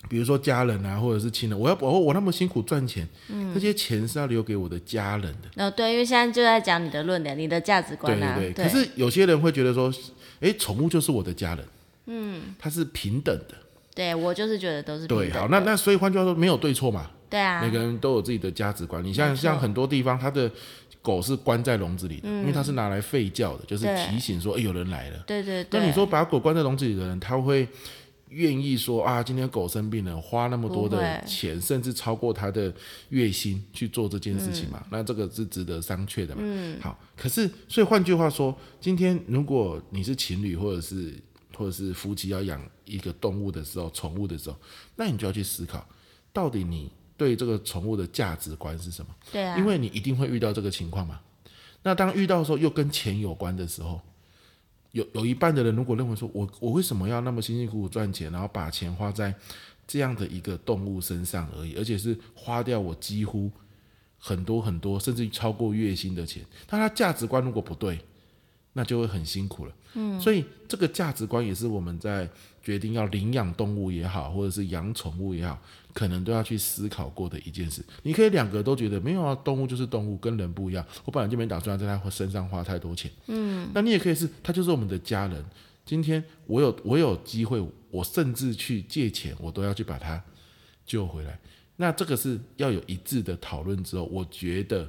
Speaker 1: 比如说家人啊，或者是亲人。我要我我那么辛苦赚钱，嗯，这些钱是要留给我的家人的。
Speaker 2: 哦，对，因为现在就在讲你的论点，你的价值观啊。
Speaker 1: 对对对。对，可是有些人会觉得说，哎，宠物就是我的家人，嗯，它是平等的。
Speaker 2: 对，我就是觉得都是平等的。
Speaker 1: 对，好，那那所以换句话说，没有对错嘛。
Speaker 2: 对啊。
Speaker 1: 每个人都有自己的价值观。你像像很多地方，他的。狗是关在笼子里的，嗯、因为它是拿来吠叫的，就是提醒说，哎、欸，有人来了。对对对。那你说把狗关在笼子里的人，他会愿意说啊，今天狗生病了，花那么多的钱，甚至超过他的月薪去做这件事情嘛？嗯、那这个是值得商榷的嘛？嗯。好，可是所以换句话说，今天如果你是情侣或者是或者是夫妻要养一个动物的时候，宠物的时候，那你就要去思考，到底你。对这个宠物的价值观是什么？对啊，因为你一定会遇到这个情况嘛。那当遇到的时候，又跟钱有关的时候，有有一半的人如果认为说，我我为什么要那么辛辛苦苦赚钱，然后把钱花在这样的一个动物身上而已，而且是花掉我几乎很多很多，甚至超过月薪的钱，但他价值观如果不对，那就会很辛苦了。嗯，所以这个价值观也是我们在决定要领养动物也好，或者是养宠物也好。可能都要去思考过的一件事。你可以两个都觉得没有啊，动物就是动物，跟人不一样。我本来就没打算在它身上花太多钱。嗯，那你也可以是，它就是我们的家人。今天我有我有机会，我甚至去借钱，我都要去把它救回来。那这个是要有一致的讨论之后，我觉得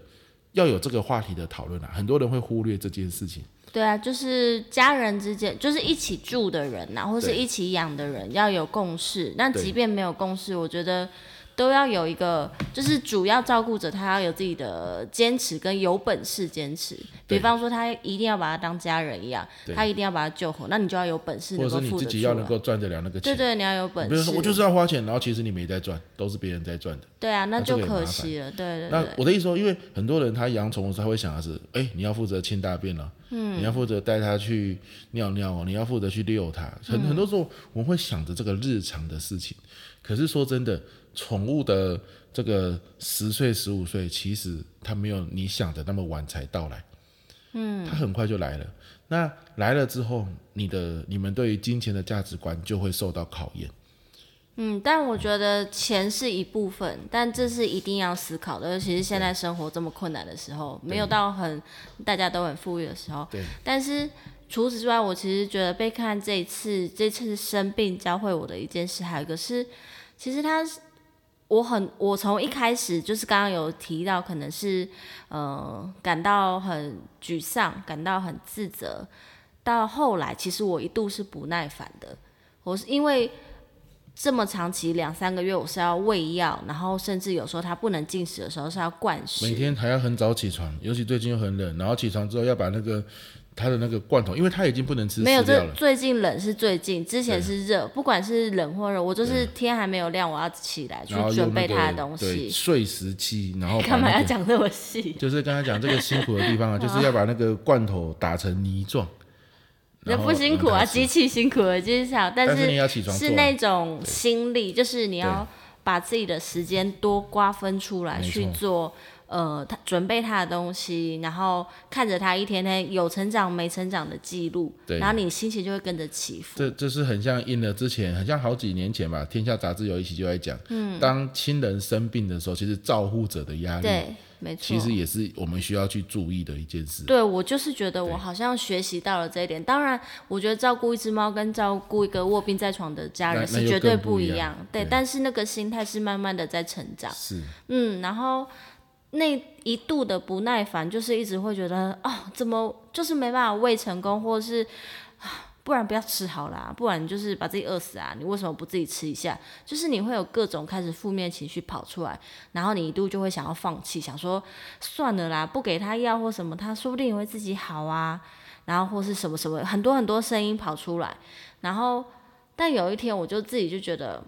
Speaker 1: 要有这个话题的讨论啊。很多人会忽略这件事情。
Speaker 2: 对啊，就是家人之间，就是一起住的人呐，或是一起养的人，要有共识。那即便没有共识，我觉得都要有一个，就是主要照顾者，他要有自己的坚持跟有本事坚持。比方说，他一定要把他当家人一样，他一定要把他救活，那你就要有本事能够付得出。
Speaker 1: 或者是你自己要能够赚得了那个钱。
Speaker 2: 对对，你要有本事。
Speaker 1: 比如说，我就是要花钱，然后其实你没在赚，都是别人在赚的。
Speaker 2: 对啊，那就可惜了。对对。
Speaker 1: 那我的意思说，因为很多人他养宠物，他会想的是，哎，你要负责清大便了。嗯，你要负责带它去尿尿哦，你要负责去遛它。很很多时候我们会想着这个日常的事情，可是说真的，宠物的这个十岁、十五岁，其实它没有你想的那么晚才到来。嗯，它很快就来了。那来了之后，你的你们对于金钱的价值观就会受到考验。
Speaker 2: 嗯，但我觉得钱是一部分，但这是一定要思考的。尤其是现在生活这么困难的时候，没有到很大家都很富裕的时候。对。但是除此之外，我其实觉得贝克汉这一次这次生病教会我的一件事，还有一个是，其实他我很我从一开始就是刚刚有提到，可能是呃感到很沮丧，感到很自责，到后来其实我一度是不耐烦的，我是因为。这么长期两三个月，我是要喂药，然后甚至有时候它不能进食的时候是要灌食，
Speaker 1: 每天还要很早起床，尤其最近又很冷，然后起床之后要把那个它的那个罐头，因为它已经不能吃。没有，这
Speaker 2: 最近冷是最近，之前是热，不管是冷或热，我就是天还没有亮，我要起来去准备它的东西。
Speaker 1: 对，睡时期，然后、那个、
Speaker 2: 干嘛要讲这么细？
Speaker 1: 就是刚才讲这个辛苦的地方啊，就是要把那个罐头打成泥状。
Speaker 2: 那不辛苦啊，机器辛苦了，就是想，但是是那种心力，就是你要把自己的时间多瓜分出来去做，呃，他准备他的东西，然后看着他一天天有成长没成长的记录，然后你心情就会跟着起伏。
Speaker 1: 这这是很像应了之前，很像好几年前吧，《天下杂志》有一期就在讲，嗯，当亲人生病的时候，其实照护者的压力。对没错，其实也是我们需要去注意的一件事。
Speaker 2: 对，我就是觉得我好像学习到了这一点。当然，我觉得照顾一只猫跟照顾一个卧病在床的家人是绝对不一样。一样对，对，但是那个心态是慢慢的在成长。
Speaker 1: 是，
Speaker 2: 嗯，然后那一度的不耐烦，就是一直会觉得哦，怎么就是没办法喂成功，或者是。不然不要吃好啦，不然就是把自己饿死啊！你为什么不自己吃一下？就是你会有各种开始负面情绪跑出来，然后你一度就会想要放弃，想说算了啦，不给他药或什么，他说不定也会自己好啊。然后或是什么什么，很多很多声音跑出来。然后，但有一天我就自己就觉得，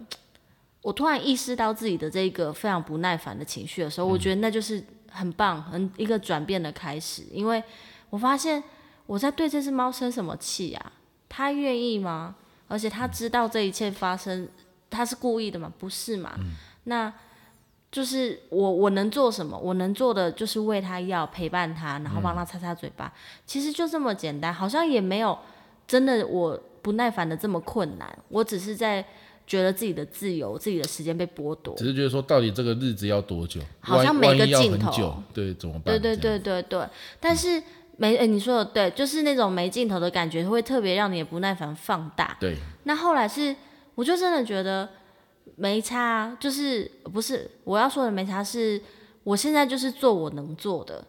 Speaker 2: 我突然意识到自己的这个非常不耐烦的情绪的时候，我觉得那就是很棒，很一个转变的开始，因为我发现我在对这只猫生什么气呀？他愿意吗？而且他知道这一切发生，他是故意的吗？不是嘛？嗯、那就是我我能做什么？我能做的就是喂他药，陪伴他，然后帮他擦擦嘴巴。嗯、其实就这么简单，好像也没有真的我不耐烦的这么困难。我只是在觉得自己的自由、自己的时间被剥夺。
Speaker 1: 只是觉得说，到底这个日子要多久？
Speaker 2: 好像每个镜头，
Speaker 1: 对，怎么办？
Speaker 2: 对对对对对，但是。嗯没，哎，你说的对，就是那种没尽头的感觉，会特别让你的不耐烦放大。
Speaker 1: 对。
Speaker 2: 那后来是，我就真的觉得没差，就是不是我要说的没差，是我现在就是做我能做的，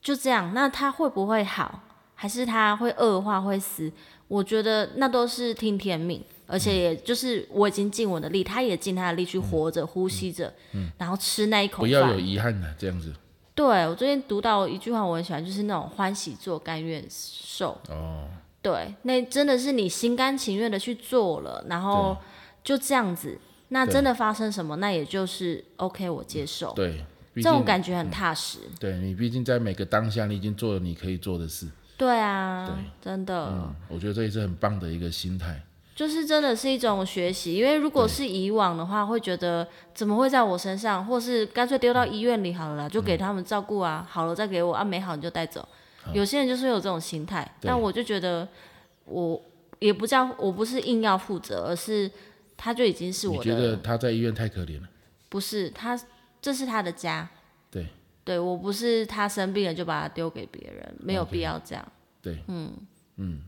Speaker 2: 就这样。那他会不会好，还是他会恶化会死？我觉得那都是听天命，而且也就是我已经尽我的力，他也尽他的力去活着、嗯、呼吸着、嗯，然后吃那一口饭。不
Speaker 1: 要有遗憾的、啊、这样子。
Speaker 2: 对，我最近读到一句话，我很喜欢，就是那种欢喜做，甘愿受。哦，对，那真的是你心甘情愿的去做了，然后就这样子，那真的发生什么，那也就是 OK，我接受。
Speaker 1: 对，
Speaker 2: 这种感觉很踏实。
Speaker 1: 嗯、对你，毕竟在每个当下，你已经做了你可以做的事。
Speaker 2: 对啊，对，真的。
Speaker 1: 嗯，我觉得这也是很棒的一个心态。
Speaker 2: 就是真的是一种学习，因为如果是以往的话，会觉得怎么会在我身上，或是干脆丢到医院里好了，就给他们照顾啊，好了再给我啊，没好你就带走。有些人就是有这种心态，但我就觉得我也不叫我不是硬要负责，而是他就已经是我的。
Speaker 1: 你觉得他在医院太可怜了？
Speaker 2: 不是，他这是他的家。
Speaker 1: 对，
Speaker 2: 对我不是他生病了就把他丢给别人，没有必要这样。
Speaker 1: 对，嗯嗯。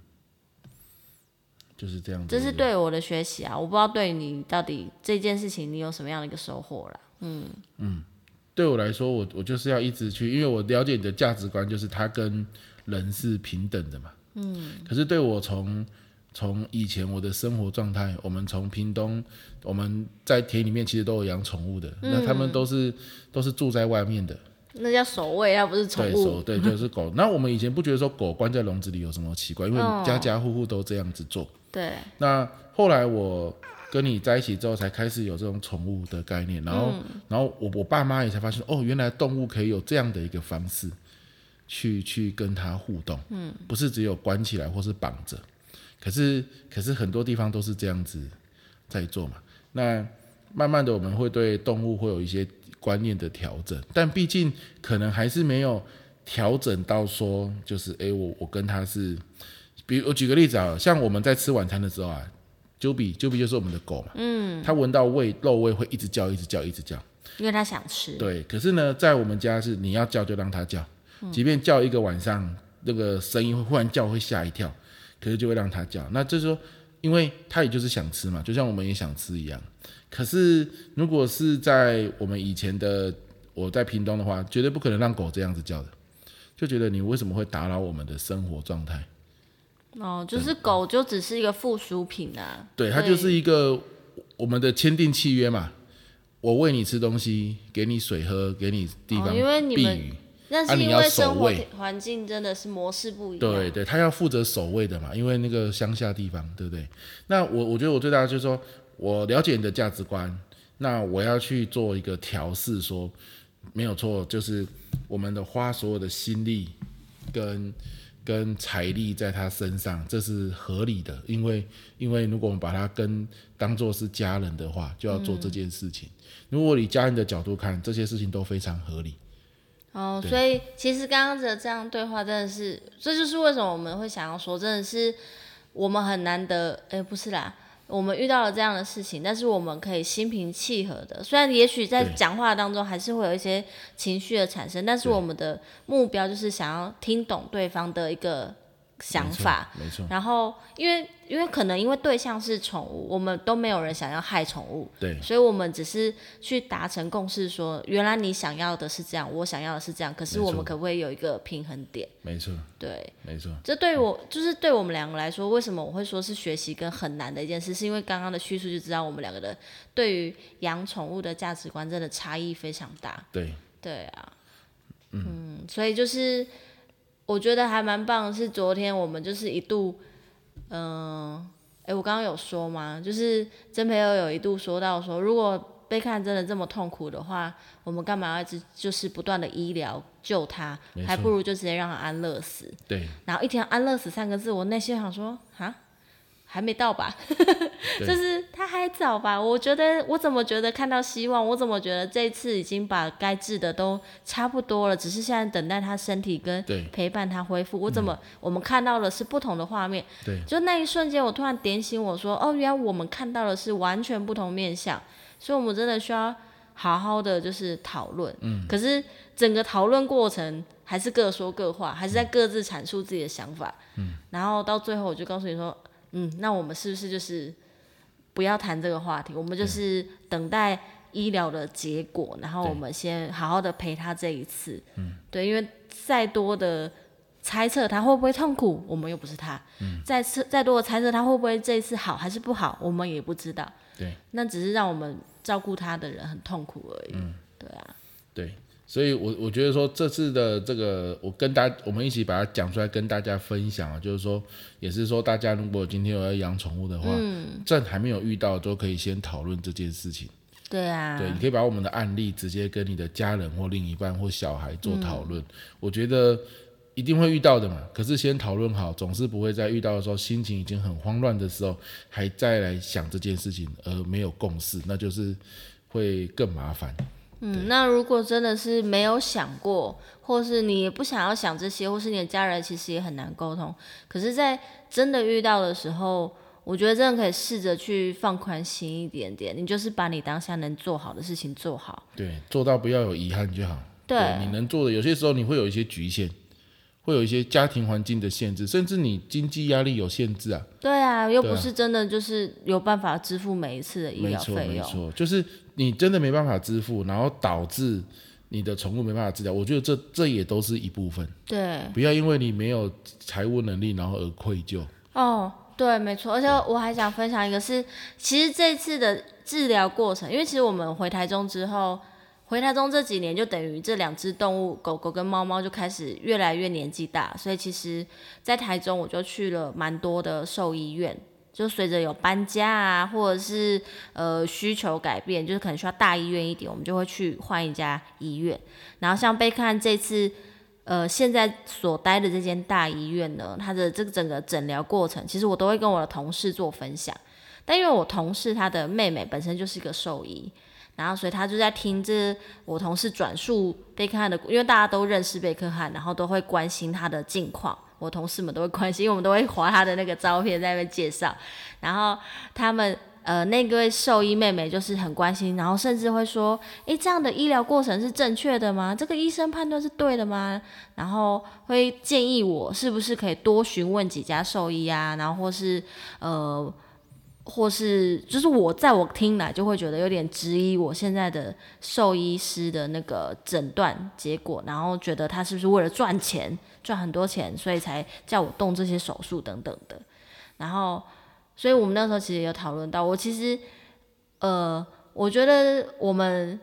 Speaker 1: 就是这样子，
Speaker 2: 这是对我的学习啊！我不知道对你到底这件事情你有什么样的一个收获啦。嗯
Speaker 1: 嗯，对我来说，我我就是要一直去，因为我了解你的价值观，就是他跟人是平等的嘛。嗯。可是对我从从以前我的生活状态，我们从屏东，我们在田里面其实都有养宠物的，嗯，那他们都是都是住在外面的。
Speaker 2: 那叫守卫，要不是宠物。
Speaker 1: 对，对，就是狗。那我们以前不觉得说狗关在笼子里有什么奇怪，因为家家户户都这样子做。
Speaker 2: 对，
Speaker 1: 那后来我跟你在一起之后，才开始有这种宠物的概念，然后，嗯、然后我我爸妈也才发现，哦，原来动物可以有这样的一个方式，去去跟它互动，嗯，不是只有关起来或是绑着，可是可是很多地方都是这样子在做嘛。那慢慢的，我们会对动物会有一些观念的调整，但毕竟可能还是没有调整到说，就是哎，我我跟它是。比如我举个例子啊，像我们在吃晚餐的时候啊，Juby，Juby 就是我们的狗嘛，嗯，它闻到味肉味会一直叫，一直叫，一直叫，
Speaker 2: 因为它想吃。
Speaker 1: 对，可是呢，在我们家是你要叫就让它叫，即便叫一个晚上，那个声音会忽然叫会吓一跳，可是就会让它叫。那就是说，因为它也就是想吃嘛，就像我们也想吃一样。可是如果是在我们以前的我在屏东的话，绝对不可能让狗这样子叫的，就觉得你为什么会打扰我们的生活状态？
Speaker 2: 哦，就是狗就只是一个附属品啊。
Speaker 1: 对，它就是一个我们的签订契约嘛，我喂你吃东西，给你水喝，给你地方避雨。
Speaker 2: 哦，因为你们那是因为生活环境真的是模式不一样。
Speaker 1: 对对，他要负责守卫的嘛，因为那个乡下地方，对不对？那我我觉得我最大的就是说，我了解你的价值观，那我要去做一个调试，说没有错，就是我们的花所有的心力跟跟财力在他身上，这是合理的，因为因为如果我们把他跟当做是家人的话，就要做这件事情。嗯、如果以家人的角度看，这些事情都非常合理。
Speaker 2: 哦，所以其实刚刚的这样对话真的是，这就是为什么我们会想要说，真的是我们很难得，哎，不是啦，我们遇到了这样的事情，但是我们可以心平气和的，虽然也许在讲话当中还是会有一些情绪的产生，但是我们的目标就是想要听懂对方的一个。想法，
Speaker 1: 没错。
Speaker 2: 然后，因为因为可能因为对象是宠物，我们都没有人想要害宠物，
Speaker 1: 对，
Speaker 2: 所以我们只是去达成共识说，说原来你想要的是这样，我想要的是这样，可是我们可不可以有一个平衡点？
Speaker 1: 没错，
Speaker 2: 对，
Speaker 1: 没错。
Speaker 2: 这对我就是对我们两个来说，为什么我会说是学习跟很难的一件事？是因为刚刚的叙述就知道我们两个的对于养宠物的价值观真的差异非常大。
Speaker 1: 对，
Speaker 2: 对啊，嗯，嗯，所以就是。我觉得还蛮棒，是昨天我们就是一度，嗯、呃，哎，我刚刚有说吗？就是曾培友有一度说到说，如果被看真的这么痛苦的话，我们干嘛要一直就是不断的医疗救他，还不如就直接让他安乐死。
Speaker 1: 对。
Speaker 2: 然后一听安乐死三个字，我内心想说，哈。还没到吧，就是他还早吧。我觉得我怎么觉得看到希望，我怎么觉得这次已经把该治的都差不多了，只是现在等待他身体跟陪伴他恢复。我怎么、嗯、我们看到的是不同的画面？
Speaker 1: 对，
Speaker 2: 就那一瞬间，我突然点醒我说，哦，原来我们看到的是完全不同面相，所以我们真的需要好好的就是讨论。嗯，可是整个讨论过程还是各说各话，还是在各自阐述自己的想法。嗯，然后到最后我就告诉你说。嗯，那我们是不是就是不要谈这个话题？我们就是等待医疗的结果，然后我们先好好的陪他这一次。嗯，对，因为再多的猜测他会不会痛苦，我们又不是他。嗯，再次再多的猜测他会不会这一次好还是不好，我们也不知道。
Speaker 1: 对，
Speaker 2: 那只是让我们照顾他的人很痛苦而已。嗯，对啊。
Speaker 1: 对。所以我，我我觉得说这次的这个，我跟大家我们一起把它讲出来，跟大家分享啊，就是说，也是说，大家如果今天有要养宠物的话，嗯，这还没有遇到，都可以先讨论这件事情。
Speaker 2: 对啊，
Speaker 1: 对，你可以把我们的案例直接跟你的家人或另一半或小孩做讨论。嗯，我觉得一定会遇到的嘛，可是先讨论好，总是不会在遇到的时候，心情已经很慌乱的时候，还再来想这件事情而没有共识，那就是会更麻烦。
Speaker 2: 嗯，那如果真的是没有想过，或是你也不想要想这些，或是你的家人其实也很难沟通。可是，在真的遇到的时候，我觉得真的可以试着去放宽心一点点。你就是把你当下能做好的事情做好，
Speaker 1: 对，做到不要有遗憾就好。
Speaker 2: 对，
Speaker 1: 对，你能做的，有些时候你会有一些局限。会有一些家庭环境的限制，甚至你经济压力有限制啊。
Speaker 2: 对啊，又不是真的就是有办法支付每一次的医疗费用。
Speaker 1: 没错，没错，就是你真的没办法支付，然后导致你的宠物没办法治疗。我觉得这这也都是一部分。
Speaker 2: 对，
Speaker 1: 不要因为你没有财务能力，然后而愧疚。
Speaker 2: 哦，对，没错。而且我还想分享一个是，是其实这次的治疗过程，因为其实我们回台中之后。回台中这几年，就等于这两只动物，狗狗跟猫猫就开始越来越年纪大，所以其实，在台中我就去了蛮多的兽医院，就随着有搬家啊，或者是呃需求改变，就是可能需要大医院一点，我们就会去换一家医院。然后像贝克汉这次，呃，现在所待的这间大医院呢，它的这个整个诊疗过程，其实我都会跟我的同事做分享，但因为我同事他的妹妹本身就是一个兽医。然后，所以他就在听这我同事转述贝克汉的，因为大家都认识贝克汉，然后都会关心他的近况。我同事们都会关心，因为我们都会划他的那个照片在那边介绍。然后他们呃那个兽医妹妹就是很关心，然后甚至会说：“诶，这样的医疗过程是正确的吗？这个医生判断是对的吗？”然后会建议我是不是可以多询问几家兽医啊，然后或是呃。或是就是我在我听来就会觉得有点质疑我现在的兽医师的那个诊断结果，然后觉得他是不是为了赚钱赚很多钱，所以才叫我动这些手术等等的。然后，所以我们那时候其实有讨论到，我其实呃，我觉得我们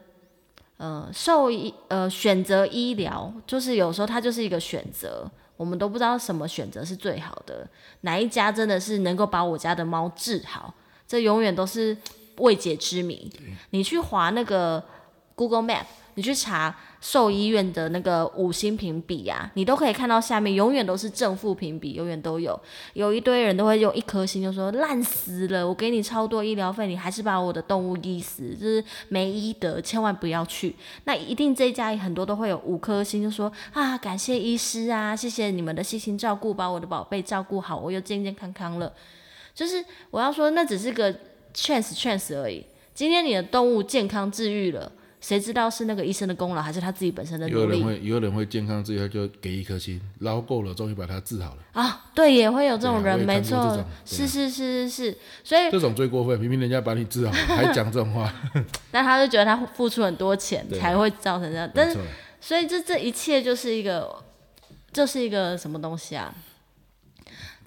Speaker 2: 呃兽医呃选择医疗，就是有时候它就是一个选择，我们都不知道什么选择是最好的，哪一家真的是能够把我家的猫治好，这永远都是未解之谜。你去划那个 Google Map，你去查。兽医院的那个五星评比啊，你都可以看到下面永远都是正负评比，永远都有，有一堆人都会用一颗星就说烂死了，我给你超多医疗费，你还是把我的动物医死，就是没医德，千万不要去。那一定这一家很多都会有五颗星，就说啊感谢医师啊，谢谢你们的细心照顾，把我的宝贝照顾好，我又健健康康了。就是我要说，那只是个 chance chance 而已。今天你的动物健康治愈了。谁知道是那个医生的功劳，还是他自己本身的努力？
Speaker 1: 有人会，有人会健康治愈，他就给一颗心，捞够了，终于把他治好了。
Speaker 2: 啊，对，也会有这种人，
Speaker 1: 啊、
Speaker 2: 没错，是是是是是，所以
Speaker 1: 这种最过分，明明人家把你治好，还讲这种话。
Speaker 2: 那 他就觉得他付出很多钱才会造成这样，但是所以这这一切就是一个，这、就是一个什么东西啊？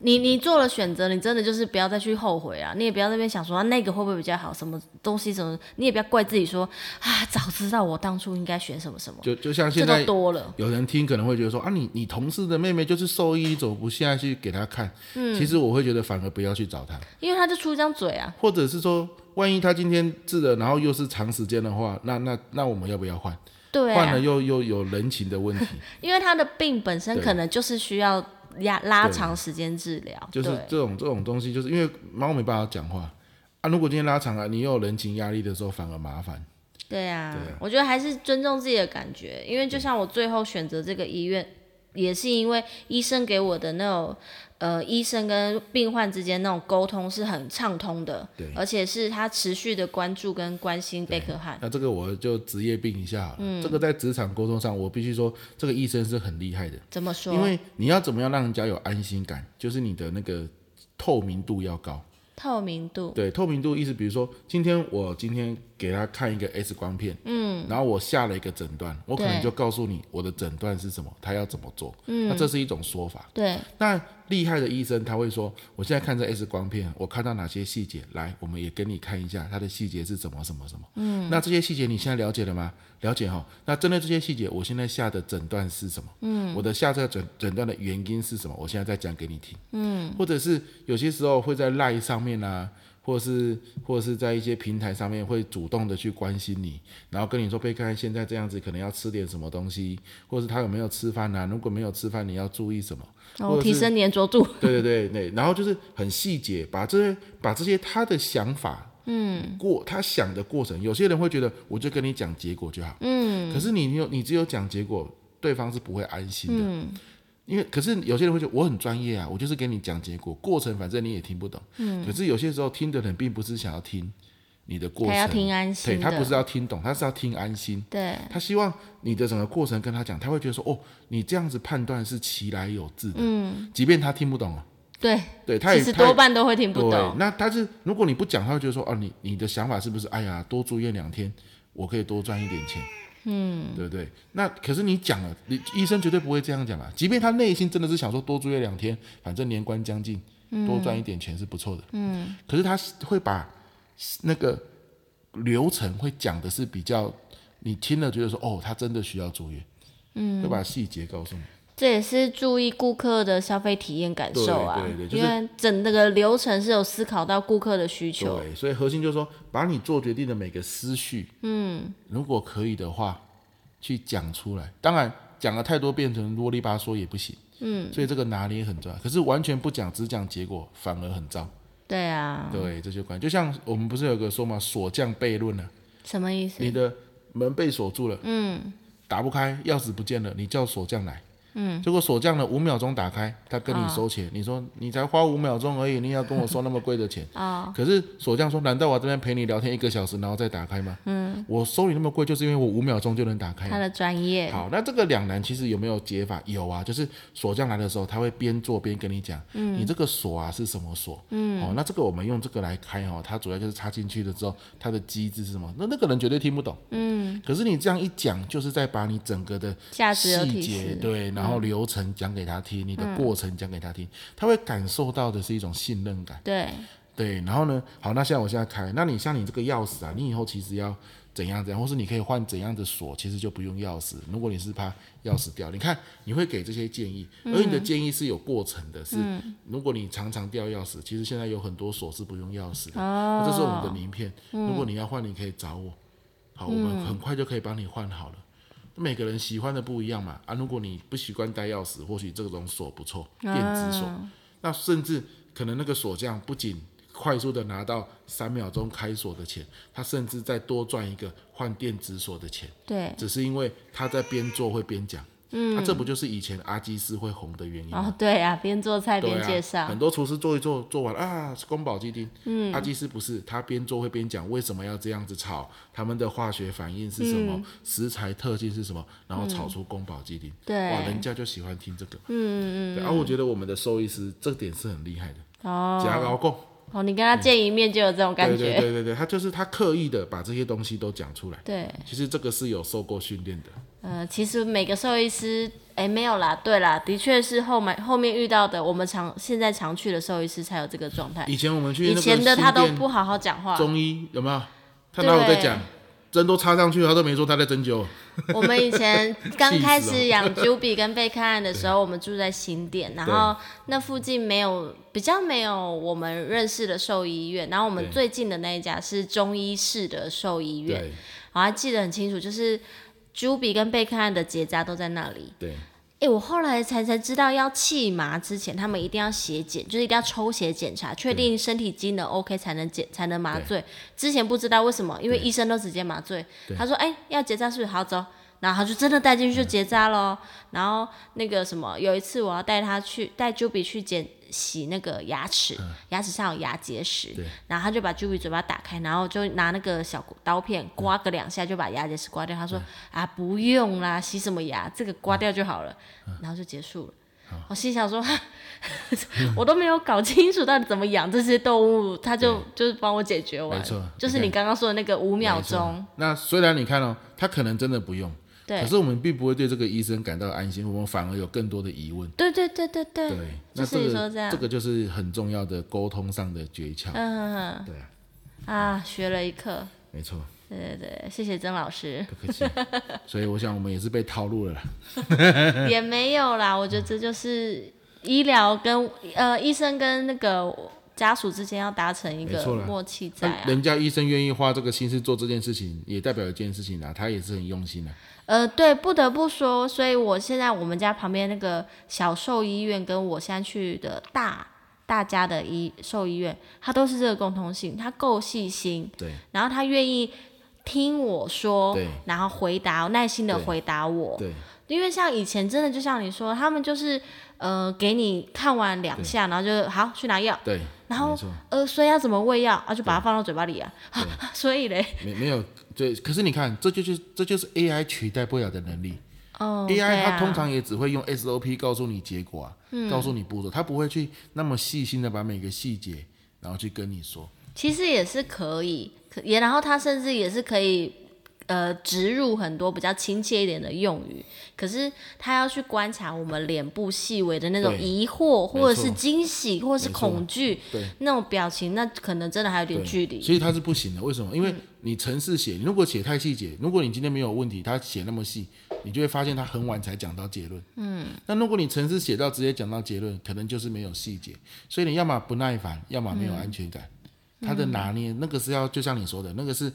Speaker 2: 你你做了选择，你真的就是不要再去后悔啊！你也不要在那边想说、啊、那个会不会比较好，什么东西什么，你也不要怪自己说啊，早知道我当初应该选什么什么。
Speaker 1: 就就像现在
Speaker 2: 多了，
Speaker 1: 有人听可能会觉得说啊，你你同事的妹妹就是兽医，走不下去给她看。嗯，其实我会觉得反而不要去找她，
Speaker 2: 因为他就出一张嘴啊。
Speaker 1: 或者是说，万一他今天治了，然后又是长时间的话，那那那我们要不要换？
Speaker 2: 对、啊，
Speaker 1: 换了又又有人情的问题。
Speaker 2: 因为他的病本身可能就是需要。压拉长时间治疗，
Speaker 1: 就是这种这种东西，就是因为猫没办法讲话啊。如果今天拉长了，你又有人情压力的时候，反而麻烦。
Speaker 2: 对啊，对啊，我觉得还是尊重自己的感觉，因为就像我最后选择这个医院，也是因为医生给我的那种。呃，医生跟病患之间那种沟通是很畅通的，对，而且是他持续的关注跟关心贝克汉。
Speaker 1: 那这个我就职业病一下好了，嗯，这个在职场沟通上，我必须说，这个医生是很厉害的。
Speaker 2: 怎么说？
Speaker 1: 因为你要怎么样让人家有安心感，就是你的那个透明度要高。
Speaker 2: 透明度。
Speaker 1: 对，透明度意思，比如说，今天我今天。给他看一个 X 光片，嗯，然后我下了一个诊断，我可能就告诉你我的诊断是什么，他要怎么做，嗯，那这是一种说法，
Speaker 2: 对。
Speaker 1: 那厉害的医生他会说，我现在看这 X 光片，我看到哪些细节，来，我们也跟你看一下它的细节是怎么什么什么，嗯，那这些细节你现在了解了吗？了解哈。那针对这些细节，我现在下的诊断是什么？嗯，我的下这个诊诊断的原因是什么？我现在再讲给你听，嗯，或者是有些时候会在 LINE 上面啊。或者是或者是在一些平台上面会主动的去关心你，然后跟你说贝克汉现在这样子可能要吃点什么东西，或者是他有没有吃饭啊？如果没有吃饭，你要注意什么？
Speaker 2: 哦，提升黏着度。
Speaker 1: 对对对对，然后就是很细节，把这些把这些他的想法，嗯，过他想的过程，有些人会觉得我就跟你讲结果就好，嗯，可是你有你只有讲结果，对方是不会安心的。嗯因为可是有些人会觉得我很专业啊，我就是给你讲结果，过程反正你也听不懂。嗯。可是有些时候听的人并不是想要听你的过程，他
Speaker 2: 要听安心。
Speaker 1: 对，他不是要听懂，他是要听安心。
Speaker 2: 对。
Speaker 1: 他希望你的整个过程跟他讲，他会觉得说哦，你这样子判断是其来有自的。嗯。即便他听不懂。
Speaker 2: 对。
Speaker 1: 对，他也
Speaker 2: 其实多半都会听不懂。
Speaker 1: 对。那他是如果你不讲，他会觉得说哦，你你的想法是不是？哎呀，多住院两天，我可以多赚一点钱。嗯，对不对？那可是你讲了，你医生绝对不会这样讲啊。即便他内心真的是想说多住院两天，反正年关将近，多赚一点钱是不错的。嗯，可是他会把那个流程会讲的是比较，你听了觉得说哦，他真的需要住院。嗯，会把细节告诉你。
Speaker 2: 这也是注意顾客的消费体验感受啊。
Speaker 1: 对对对，就是、
Speaker 2: 因为整那个流程是有思考到顾客的需求。
Speaker 1: 对，所以核心就是说，把你做决定的每个思绪，嗯，如果可以的话。去讲出来，当然讲了太多变成啰里吧嗦也不行，嗯，所以这个拿捏很重要。可是完全不讲，只讲结果反而很糟。
Speaker 2: 对啊，
Speaker 1: 对，这些关系就像我们不是有个说嘛，锁匠悖论呢？
Speaker 2: 什么意思？
Speaker 1: 你的门被锁住了，嗯，打不开，钥匙不见了，你叫锁匠来。嗯，结果锁匠呢，五秒钟打开，他跟你收钱。哦、你说你才花五秒钟而已，你要跟我收那么贵的钱？啊、哦，可是锁匠说，难道我这边陪你聊天一个小时，然后再打开吗？嗯，我收你那么贵，就是因为我五秒钟就能打开。
Speaker 2: 他的专业。
Speaker 1: 好，那这个两难其实有没有解法？有啊，就是锁匠来的时候，他会边做边跟你讲，嗯，你这个锁啊是什么锁？嗯，哦，那这个我们用这个来开哦，它主要就是插进去的之后，它的机制是什么？那那个人绝对听不懂。嗯，可是你这样一讲，就是在把你整个的细节对，然后流程讲。给他听，你的过程讲给他听，嗯、他会感受到的是一种信任感。
Speaker 2: 对，
Speaker 1: 对，然后呢，好，那现在我现在开，那你像你这个钥匙啊，你以后其实要怎样怎样，或是你可以换怎样的锁，其实就不用钥匙。如果你是怕钥匙掉，你看你会给这些建议，而你的建议是有过程的，是如果你常常掉钥匙，其实现在有很多锁是不用钥匙的，那这是我们的名片。如果你要换，你可以找我，好，我们很快就可以帮你换好了。每个人喜欢的不一样嘛，啊，如果你不习惯带钥匙，或许这种锁不错，电子锁，那甚至可能那个锁匠不仅快速的拿到三秒钟开锁的钱，他甚至再多赚一个换电子锁的钱。
Speaker 2: 对，
Speaker 1: 只是因为他在边做会边讲。嗯，那、啊、这不就是以前阿基师会红的原因吗？
Speaker 2: 哦，对啊，边做菜边介绍、啊。
Speaker 1: 很多厨师做一做做完啊，是宫保鸡丁。嗯，阿基师不是，他边做会边讲为什么要这样子炒，他们的化学反应是什么，嗯、食材特性是什么，然后炒出宫保鸡丁。对、嗯，哇，人家就喜欢听这个。嗯嗯嗯。然后、啊、我觉得我们的兽医师这点是很厉害的。哦。假劳工。
Speaker 2: 哦，你跟他见一面就有这种感觉。
Speaker 1: 对对对对对，他就是他刻意的把这些东西都讲出来。
Speaker 2: 对，
Speaker 1: 其实这个是有受过训练的。
Speaker 2: 呃，其实每个兽医师，哎，没有啦，对啦，的确是后面后面遇到的，我们常现在常去的兽医师才有这个状态。
Speaker 1: 以前我们去，
Speaker 2: 以前的他都不好好讲话。
Speaker 1: 中医有没有？他哪有在讲？针都插上去，他都没说他在针灸。
Speaker 2: 我们以前 刚开始养朱比跟贝克汉的时候，我们住在新店，然后那附近没有比较没有我们认识的兽医院，然后我们最近的那一家是中医室的兽医院，我还记得很清楚，就是朱比跟贝克汉的结扎都在那里。对。我后来才才知道，要气麻之前，他们一定要血检，就是一定要抽血检查，确定身体机能 OK 才能检才能麻醉。之前不知道为什么，因为医生都直接麻醉。他说：“哎、欸，要结扎是不是？好走。”然后他就真的带进去就结扎喽。然后那个什么，有一次我要带他去带 Juby 去检。洗那个牙齿，牙齿上有牙结石，然后他就把 Juby 嘴巴打开，然后就拿那个小刀片刮个两下，就把牙结石刮掉。他说啊，不用啦，洗什么牙，这个刮掉就好了，然后就结束了。我心想说，我都没有搞清楚到底怎么养这些动物，他就就是帮我解决完，没错，就是你刚刚说的那个五秒钟。
Speaker 1: 那虽然你看哦，他可能真的不用。对，可是我们并不会对这个医生感到安心，我们反而有更多的疑问。
Speaker 2: 对对对对对。对，
Speaker 1: 那这个这个就是很重要的沟通上的诀窍。嗯。对啊。
Speaker 2: 啊，学了一课。
Speaker 1: 没错。
Speaker 2: 对对对，谢谢曾老师。
Speaker 1: 不客气。所以我想我们也是被套路了啦。
Speaker 2: 也没有啦，我觉得这就是医疗跟呃医生跟那个家属之间要达成一个默契在啊。
Speaker 1: 人家医生愿意花这个心思做这件事情，也代表一件事情啊，他也是很用心的。
Speaker 2: 呃，对，不得不说，所以我现在我们家旁边那个小兽医院，跟我现在去的大大家的医兽医院，它都是这个共通性，他够细心，对，然后他愿意听我说，对，然后回答，耐心的回答我，对，对，因为像以前真的就像你说，他们就是呃给你看完两下，然后就好去拿药，对，然后呃所以要怎么喂药啊，就把它放到嘴巴里啊，所以嘞，
Speaker 1: 没没有。对，可是你看，这就是这就是 AI 取代不了的能力。哦，AI 它通常也只会用 SOP 告诉你结果啊，嗯、告诉你步骤，它不会去那么细心的把每个细节，然后去跟你说。
Speaker 2: 其实也是可以，可也然后它甚至也是可以。呃，植入很多比较亲切一点的用语，可是他要去观察我们脸部细微的那种疑惑，或者是惊喜，或者是恐惧，对，那种表情，那可能真的还有点距离。
Speaker 1: 所以他是不行的，为什么？因为你程式写，你如果写太细节，如果你今天没有问题，他写那么细，你就会发现他很晚才讲到结论。嗯，那如果你程式写到直接讲到结论，可能就是没有细节，所以你要么不耐烦，要么没有安全感。嗯，他的拿捏，那个是要就像你说的，那个是。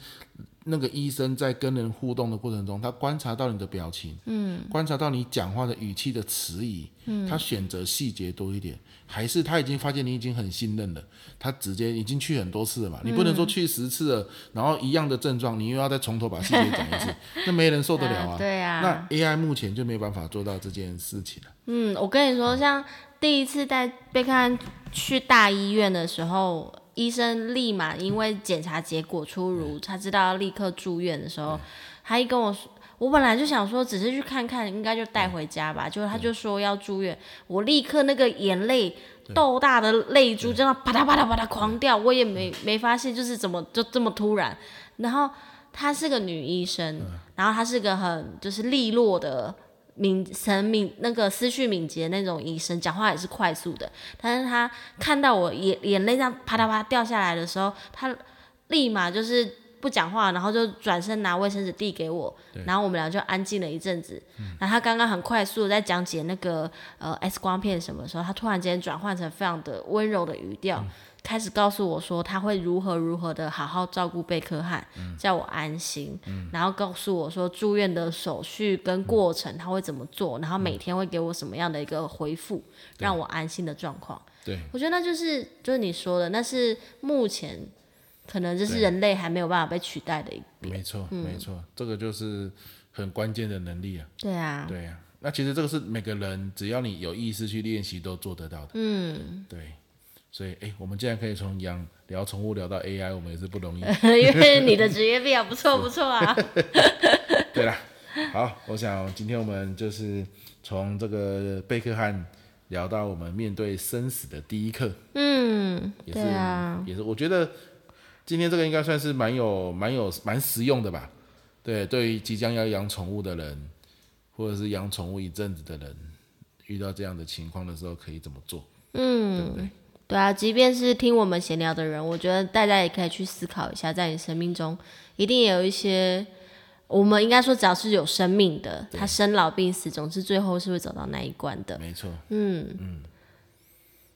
Speaker 1: 那个医生在跟人互动的过程中，他观察到你的表情，嗯，观察到你讲话的语气的迟疑，嗯，他选择细节多一点，还是他已经发现你已经很信任了，他直接已经去很多次了嘛？嗯，你不能说去十次了，然后一样的症状，你又要再从头把细节讲一次，那没人受得了啊。
Speaker 2: 对啊，
Speaker 1: 那 AI 目前就没办法做到这件事情了。
Speaker 2: 嗯，我跟你说，像第一次带贝克汉去大医院的时候。医生立马因为检查结果出炉，他知道要立刻住院的时候，他一跟我说，我本来就想说只是去看看，应该就带回家吧。就他就说要住院，我立刻那个眼泪豆大的泪珠就那啪嗒啪嗒啪嗒狂掉，我也没没发现就是怎么就这么突然。然后她是个女医生，然后她是个很就是利落的敏神敏那个思绪敏捷那种医生，讲话也是快速的。但是他看到我眼眼泪这样啪嗒啪掉下来的时候，他立马就是不讲话，然后就转身拿卫生纸递给我，然后我们俩就安静了一阵子。嗯、然后他刚刚很快速的在讲解那个呃 X 光片什么的时候，他突然间转换成非常的温柔的语调。嗯开始告诉我说他会如何如何的好好照顾贝克汉，嗯、叫我安心，嗯、然后告诉我说住院的手续跟过程他会怎么做，嗯、然后每天会给我什么样的一个回复，嗯、让我安心的状况。对，我觉得那就是就是你说的，那是目前可能就是人类还没有办法被取代的一点。
Speaker 1: 没错，没错，这个就是很关键的能力啊。
Speaker 2: 对啊，
Speaker 1: 对啊，那其实这个是每个人只要你有意识去练习都做得到的。嗯，对。所以，哎，我们竟然可以从养聊宠物聊到 AI，我们也是不容易。
Speaker 2: 因为你的职业病啊，不错不错啊。
Speaker 1: 对啦，好，我想今天我们就是从这个贝克汉聊到我们面对生死的第一课。嗯，也是，对啊，也是，我觉得今天这个应该算是蛮有、蛮有、蛮实用的吧。对，对于即将要养宠物的人，或者是养宠物一阵子的人，遇到这样的情况的时候，可以怎么做？嗯，对不对？
Speaker 2: 对啊，即便是听我们闲聊的人，我觉得大家也可以去思考一下，在你生命中，一定也有一些，我们应该说，只要是有生命的，他生老病死，总之最后是会走到那一关的。
Speaker 1: 没错。嗯嗯。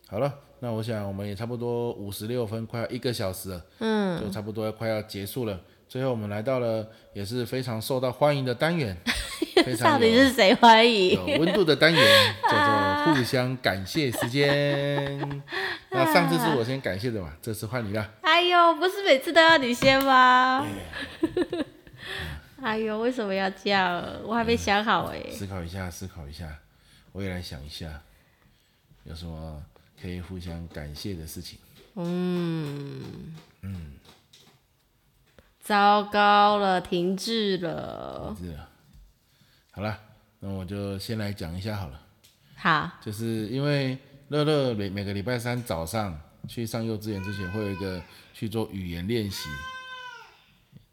Speaker 1: 好了，那我想我们也差不多五十六分，快要一个小时了，嗯，就差不多快要结束了。最后我们来到了也是非常受到欢迎的单元。
Speaker 2: 到底是谁欢迎？
Speaker 1: 有温度的单元 叫做互相感谢时间。那上次是我先感谢的嘛，这次换你了。
Speaker 2: 哎呦，不是每次都要你先吗？哎呦，为什么要这样？我还没想好哎、嗯。
Speaker 1: 思考一下，思考一下，我也来想一下，有什么可以互相感谢的事情？嗯
Speaker 2: 嗯，糟糕了，停滞了。停滞了。
Speaker 1: 好了，那我就先来讲一下好了。
Speaker 2: 好，
Speaker 1: 就是因为乐乐每每个礼拜三早上去上幼稚园之前，会有一个去做语言练习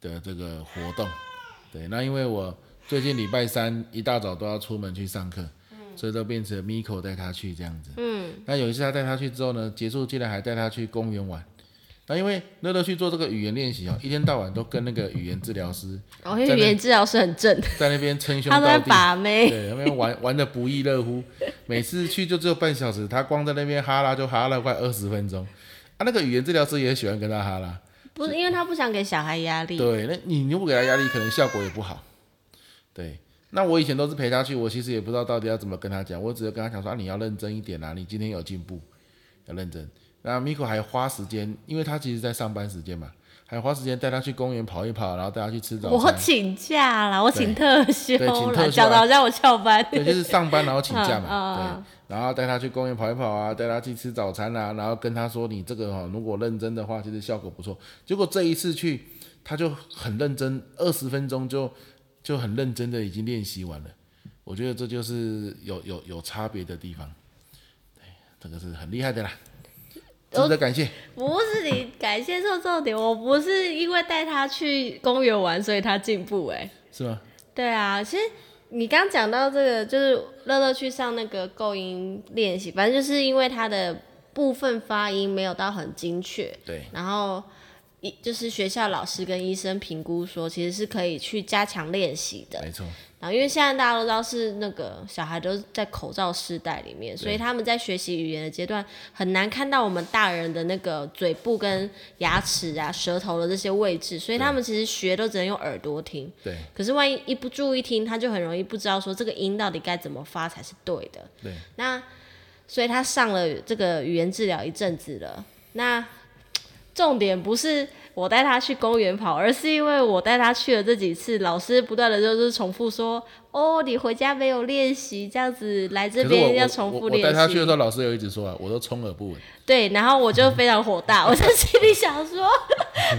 Speaker 1: 的这个活动。对，那因为我最近礼拜三一大早都要出门去上课，嗯、所以都变成 Miko 带他去这样子。嗯，那有一次他带他去之后呢，结束竟然还带他去公园玩。那因为乐乐去做这个语言练习哦，一天到晚都跟那个语言治疗师，
Speaker 2: 哦，因为语言治疗师很正，
Speaker 1: 在那边称兄道弟，他在把妹，对，那边玩玩得不亦乐乎。每次去就只有半小时，他光在那边哈拉就哈拉快二十分钟。啊，那个语言治疗师也喜欢跟他哈拉，
Speaker 2: 不是因为他不想给小孩压力。
Speaker 1: 对，那你如果给他压力，可能效果也不好。对，那我以前都是陪他去，我其实也不知道到底要怎么跟他讲，我只是跟他讲说啊，你要认真一点啊，你今天有进步，要认真。那 Miko 还花时间，因为他其实在上班时间嘛，还花时间带他去公园跑一跑，然后带他去吃早餐。
Speaker 2: 我请假啦，我请特休了，讲的好像我翘班。
Speaker 1: 对，就是上班然后请假嘛，嗯、对，然后带他去公园跑一跑啊，带他去吃早餐啊，然后跟他说你这个哈，如果认真的话，其实效果不错。结果这一次去，他就很认真，二十分钟就就很认真的已经练习完了。我觉得这就是有有有差别的地方，对，这个是很厉害的啦。值得感谢，
Speaker 2: 不是你感谢错重点，我不是因为带他去公园玩，所以他进步哎，
Speaker 1: 是吗？
Speaker 2: 对啊，其实你刚讲到这个，就是乐乐去上那个构音练习，反正就是因为他的部分发音没有到很精确，
Speaker 1: 对，
Speaker 2: 然后一就是学校老师跟医生评估说，其实是可以去加强练习的，
Speaker 1: 没错。
Speaker 2: 然后，因为现在大家都知道是那个小孩都在口罩时代里面，所以他们在学习语言的阶段很难看到我们大人的那个嘴部跟牙齿啊、舌头的这些位置，所以他们其实学都只能用耳朵听。
Speaker 1: 对。
Speaker 2: 可是万一一不注意听，他就很容易不知道说这个音到底该怎么发才是对的。
Speaker 1: 对。
Speaker 2: 那所以他上了这个语言治疗一阵子了。那重点不是。我带他去公园跑，而是因为我带他去了这几次，老师不断的就是重复说：“哦，你回家没有练习，这样子来这边要重复练习。”我带
Speaker 1: 他去的时候，老师有一直说啊，我都充耳不闻。
Speaker 2: 对，然后我就非常火大，我在心里想说，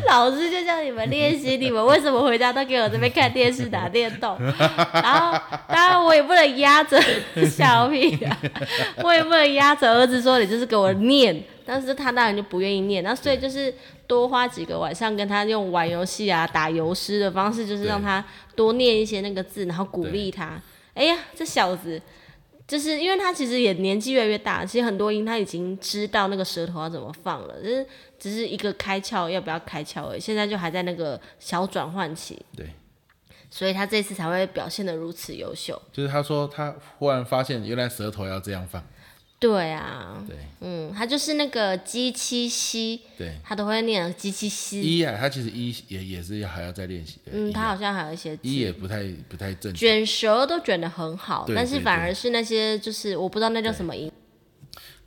Speaker 2: 老师就叫你们练习，你们为什么回家都给我这边看电视打电动？然后当然我也不能压着小屁啊，我也不能压着儿子说你就是给我念，但是他当然就不愿意念，那所以就是。多花几个晚上跟他用玩游戏啊、打游诗的方式，就是让他多念一些那个字，然后鼓励他。哎呀，这小子，就是因为他其实也年纪越来越大，其实很多音他已经知道那个舌头要怎么放了，就是只是一个开窍要不要开窍而已，现在就还在那个小转换期。
Speaker 1: 对。
Speaker 2: 所以他这次才会表现得如此优秀。
Speaker 1: 就是他说他忽然发现原来舌头要这样放。
Speaker 2: 对啊。
Speaker 1: 对。
Speaker 2: 嗯，他就是那个鸡七西。
Speaker 1: 对。
Speaker 2: 他都会念鸡七西。
Speaker 1: 一啊，他其实一也也是要还要再练习的。
Speaker 2: 嗯，他好像还有一些。
Speaker 1: 一也不太不太正。
Speaker 2: 卷舌都卷得很好，但是反而是那些就是我不知道那叫什么音。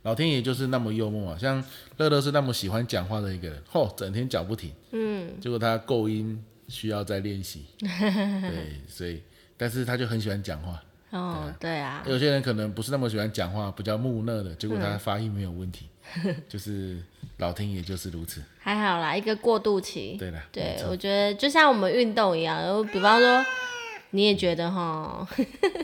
Speaker 1: 老天爷就是那么幽默啊，像乐乐是那么喜欢讲话的一个人，嚯，整天讲不停。嗯。结果他构音。需要再练习，对，所以，但是他就很喜欢讲话。
Speaker 2: 哦，对啊。
Speaker 1: 有些人可能不是那么喜欢讲话，比较木讷的，结果他发音没有问题，嗯、就是老天爷就是如此。
Speaker 2: 还好啦，一个过渡期。
Speaker 1: 对啦，
Speaker 2: 对，我觉得就像我们运动一样，然后比方说，你也觉得哈，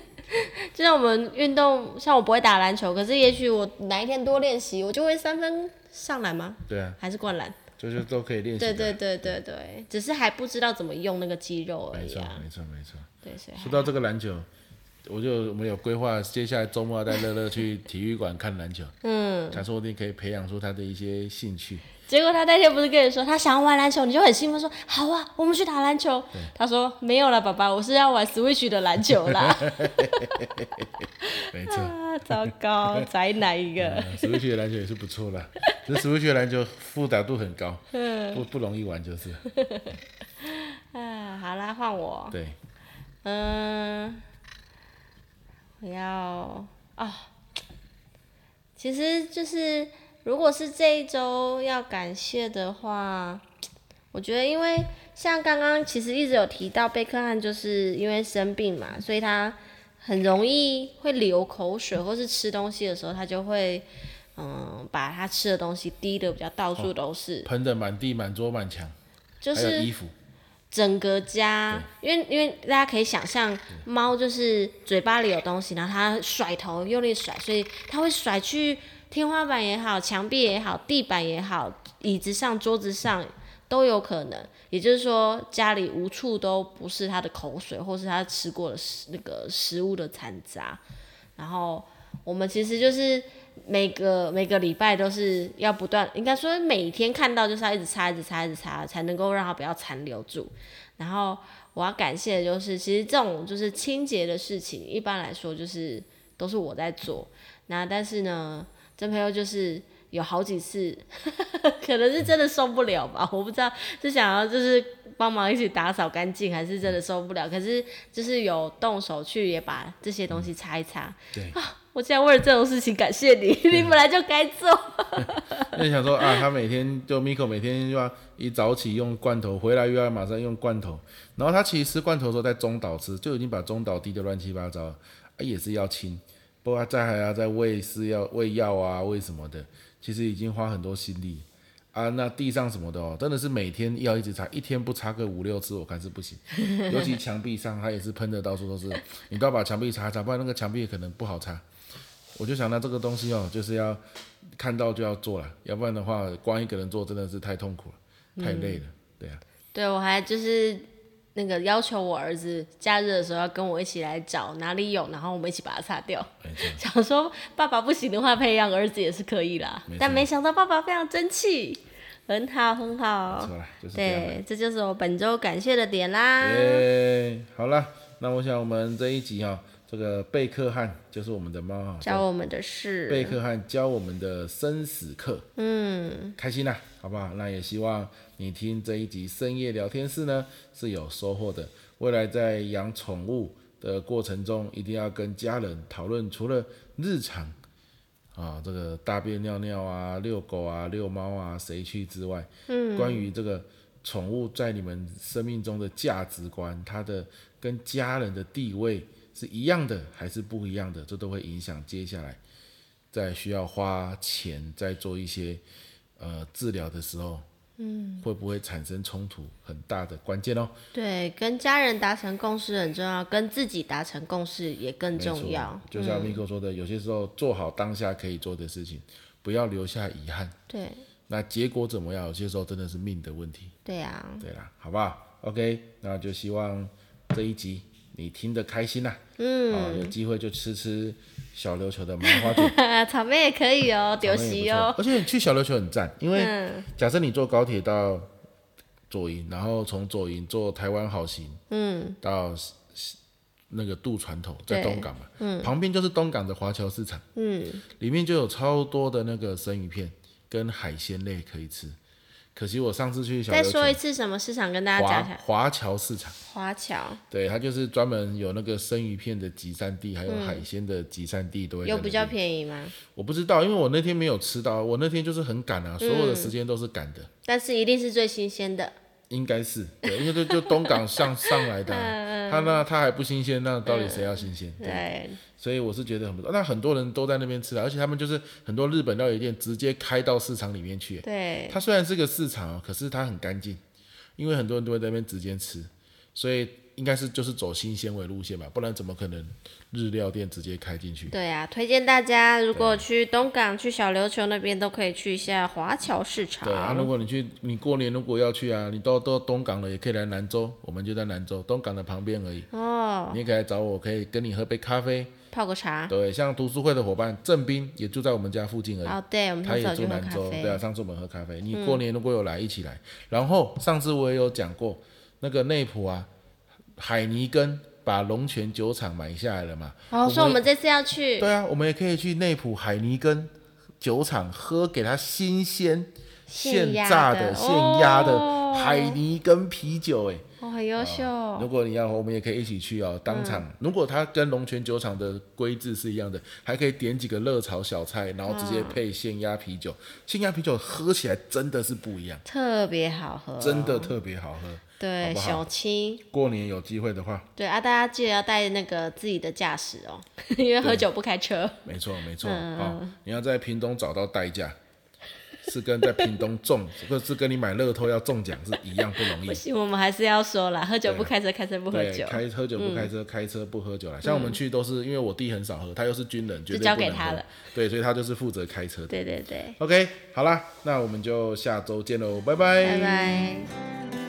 Speaker 2: 就像我们运动，像我不会打篮球，可是也许我哪一天多练习，我就会三分上篮吗？
Speaker 1: 对啊，
Speaker 2: 还是灌篮？
Speaker 1: 就是都可以练习。对
Speaker 2: 对对对对，只是还不知道怎么用那个肌肉而已。
Speaker 1: 没错没错
Speaker 2: 没错。对，
Speaker 1: 说到这个篮球，我就我们有规划，接下来周末要带乐乐去体育馆看篮球。嗯。想说不定可以培养出他的一些兴趣。
Speaker 2: 结果他那天不是跟你说他想要玩篮球，你就很兴奋说好啊，我们去打篮球。他说没有了，爸爸，我是要玩 Switch 的篮球啦。
Speaker 1: 没错。啊，
Speaker 2: 糟糕，宅男一个。
Speaker 1: Switch 的篮球也是不错的，这 Switch 的篮球复杂度很高，不不容易玩就是。
Speaker 2: 啊，好啦，换我。
Speaker 1: 对。
Speaker 2: 嗯，我要啊，哦，其实就是。如果是这一周要感谢的话，我觉得因为像刚刚其实一直有提到贝克汉就是因为生病嘛，所以他很容易会流口水，或是吃东西的时候他就会嗯把他吃的东西滴的比较到处都是，
Speaker 1: 喷的满地满桌满墙，就是衣服，
Speaker 2: 整个家，因为因为大家可以想象猫就是嘴巴里有东西，然后它甩头用力甩，所以它会甩去。天花板也好，墙壁也好，地板也好，椅子上、桌子上都有可能。也就是说，家里无处都不是它的口水，或是它吃过的食那个食物的残渣。然后我们其实就是每个每个礼拜都是要不断，应该说每天看到就是要一直擦、一直擦、一直擦，才能够让它不要残留住。然后我要感谢的就是，其实这种就是清洁的事情，一般来说就是都是我在做。那但是呢，真朋友就是有好几次，可能是真的受不了吧，我不知道是想要就是帮忙一起打扫干净，还是真的受不了。可是就是有动手去也把这些东西擦一擦。
Speaker 1: 对
Speaker 2: 啊，我竟然为了这种事情感谢你，你本来就该做。
Speaker 1: 那你想说啊，他每天就 Miko 每天又要一早起用罐头，回来又要马上用罐头，然后他其实吃罐头的时候在中岛吃，就已经把中岛滴得乱七八糟，啊也是要清。不过再还要再喂饲要、喂药啊、喂什么的，其实已经花很多心力啊。那地上什么的哦，真的是每天要一直擦，一天不擦个五六次，我看是不行。尤其墙壁上，他也是喷的到处都是，你都要把墙壁擦擦，不然那个墙壁可能不好擦。我就想到这个东西哦，就是要看到就要做了，要不然的话，光一个人做真的是太痛苦了，太累了，对啊。
Speaker 2: 对，我还就是。那个要求我儿子假日的时候要跟我一起来找哪里有，然后我们一起把它擦掉。想说爸爸不行的话，培养儿子也是可以啦。没错。但没想到爸爸非常争气，很好很好。没错，就是这。对，这就是我本周感谢的点啦。
Speaker 1: 耶，好了，那我想我们这一集哈、哦。这个贝克汉就是我们的猫，
Speaker 2: 教我们的事。
Speaker 1: 贝克汉教我们的生死课，嗯，开心啦，好不好？那也希望你听这一集深夜聊天室呢是有收获的。未来在养宠物的过程中，一定要跟家人讨论，除了日常啊，这个大便尿尿啊、遛狗啊、遛猫啊，谁去之外，嗯，关于这个宠物在你们生命中的价值观，它的跟家人的地位。是一样的还是不一样的？这都会影响接下来在需要花钱在做一些呃治疗的时候，嗯，会不会产生冲突很大的关键哦。
Speaker 2: 对，跟家人达成共识很重要，跟自己达成共识也更重要。
Speaker 1: 就像 Miko 说的，嗯，有些时候做好当下可以做的事情，不要留下遗憾。
Speaker 2: 对。
Speaker 1: 那结果怎么样？有些时候真的是命的问题。
Speaker 2: 对呀，啊。
Speaker 1: 对啦，好不好？OK，那就希望这一集。你听得开心呐、啊。嗯，啊，有机会就吃吃小琉球的麻花卷，
Speaker 2: 草莓也可以哦，丢席哦。
Speaker 1: 而且你去小琉球很赞，因为假设你坐高铁到左营，然后从左营坐台湾好行，嗯，到那个渡船头在东港嘛，嗯，旁边就是东港的华侨市场，嗯，里面就有超多的那个生鱼片跟海鲜类可以吃。可惜我上次去小，
Speaker 2: 再说一次什么市场跟大家讲一下。
Speaker 1: 华侨市场。
Speaker 2: 华侨。
Speaker 1: 对，它就是专门有那个生鱼片的集散地，还有海鲜的集散地都会。
Speaker 2: 有比较便宜吗？
Speaker 1: 我不知道，因为我那天没有吃到，我那天就是很赶啊，所有的时间都是赶的。
Speaker 2: 但是一定是最新鲜的。
Speaker 1: 应该是，对，因为就就东港上上来的，他那他还不新鲜，那到底谁要新鲜？对。所以我是觉得很不错，那很多人都在那边吃，而且他们就是很多日本料理店直接开到市场里面去。
Speaker 2: 对，
Speaker 1: 它虽然是个市场，可是它很干净，因为很多人都会在那边直接吃，所以。应该是就是走新鲜味路线吧，不然怎么可能日料店直接开进去？
Speaker 2: 对啊，推荐大家如果去东港、去小琉球那边都可以去一下华侨市场。
Speaker 1: 对啊，如果你去，你过年如果要去啊，你到到东港了也可以来兰州，我们就在兰州，东港的旁边而已。哦。你也可以来找我，可以跟你喝杯咖啡，
Speaker 2: 泡个茶。
Speaker 1: 对，像读书会的伙伴郑斌也住在我们家附近而已。
Speaker 2: 哦，对，我们
Speaker 1: 他也住兰州。对啊，上次我们喝咖啡。你过年如果有来，一起来。然后上次我也有讲过那个内埔啊。海尼根把龙泉酒厂买下来了嘛？
Speaker 2: 哦，所以我们这次要去。
Speaker 1: 对啊，我们也可以去内埔海尼根酒厂喝给他新鲜现榨的现压的海尼根啤酒，哎，
Speaker 2: 哦，很优秀。
Speaker 1: 如果你要，我们也可以一起去哦。当场，如果它跟龙泉酒厂的规制是一样的，还可以点几个热炒小菜，然后直接配现压啤酒。现压啤酒喝起来真的是不一样，
Speaker 2: 特别好喝，
Speaker 1: 真的特别好喝。
Speaker 2: 对，小青
Speaker 1: 过年有机会的话，
Speaker 2: 对啊，大家记得要带那个自己的驾驶哦，因为喝酒不开车。
Speaker 1: 没错没错，嗯、哦，你要在屏东找到代驾，是跟在屏东中，或者是跟你买乐透要中奖是一样不容易。
Speaker 2: 不行，我们还是要说啦，喝酒不开车，开车不喝酒。
Speaker 1: 开喝酒不开车，嗯、开车不喝酒啦。像我们去都是因为我弟很少喝，他又是军人，就交给他了。对，所以他就是负责开车的。
Speaker 2: 对对对。
Speaker 1: OK，好啦，那我们就下周见喽，拜拜。
Speaker 2: 拜拜。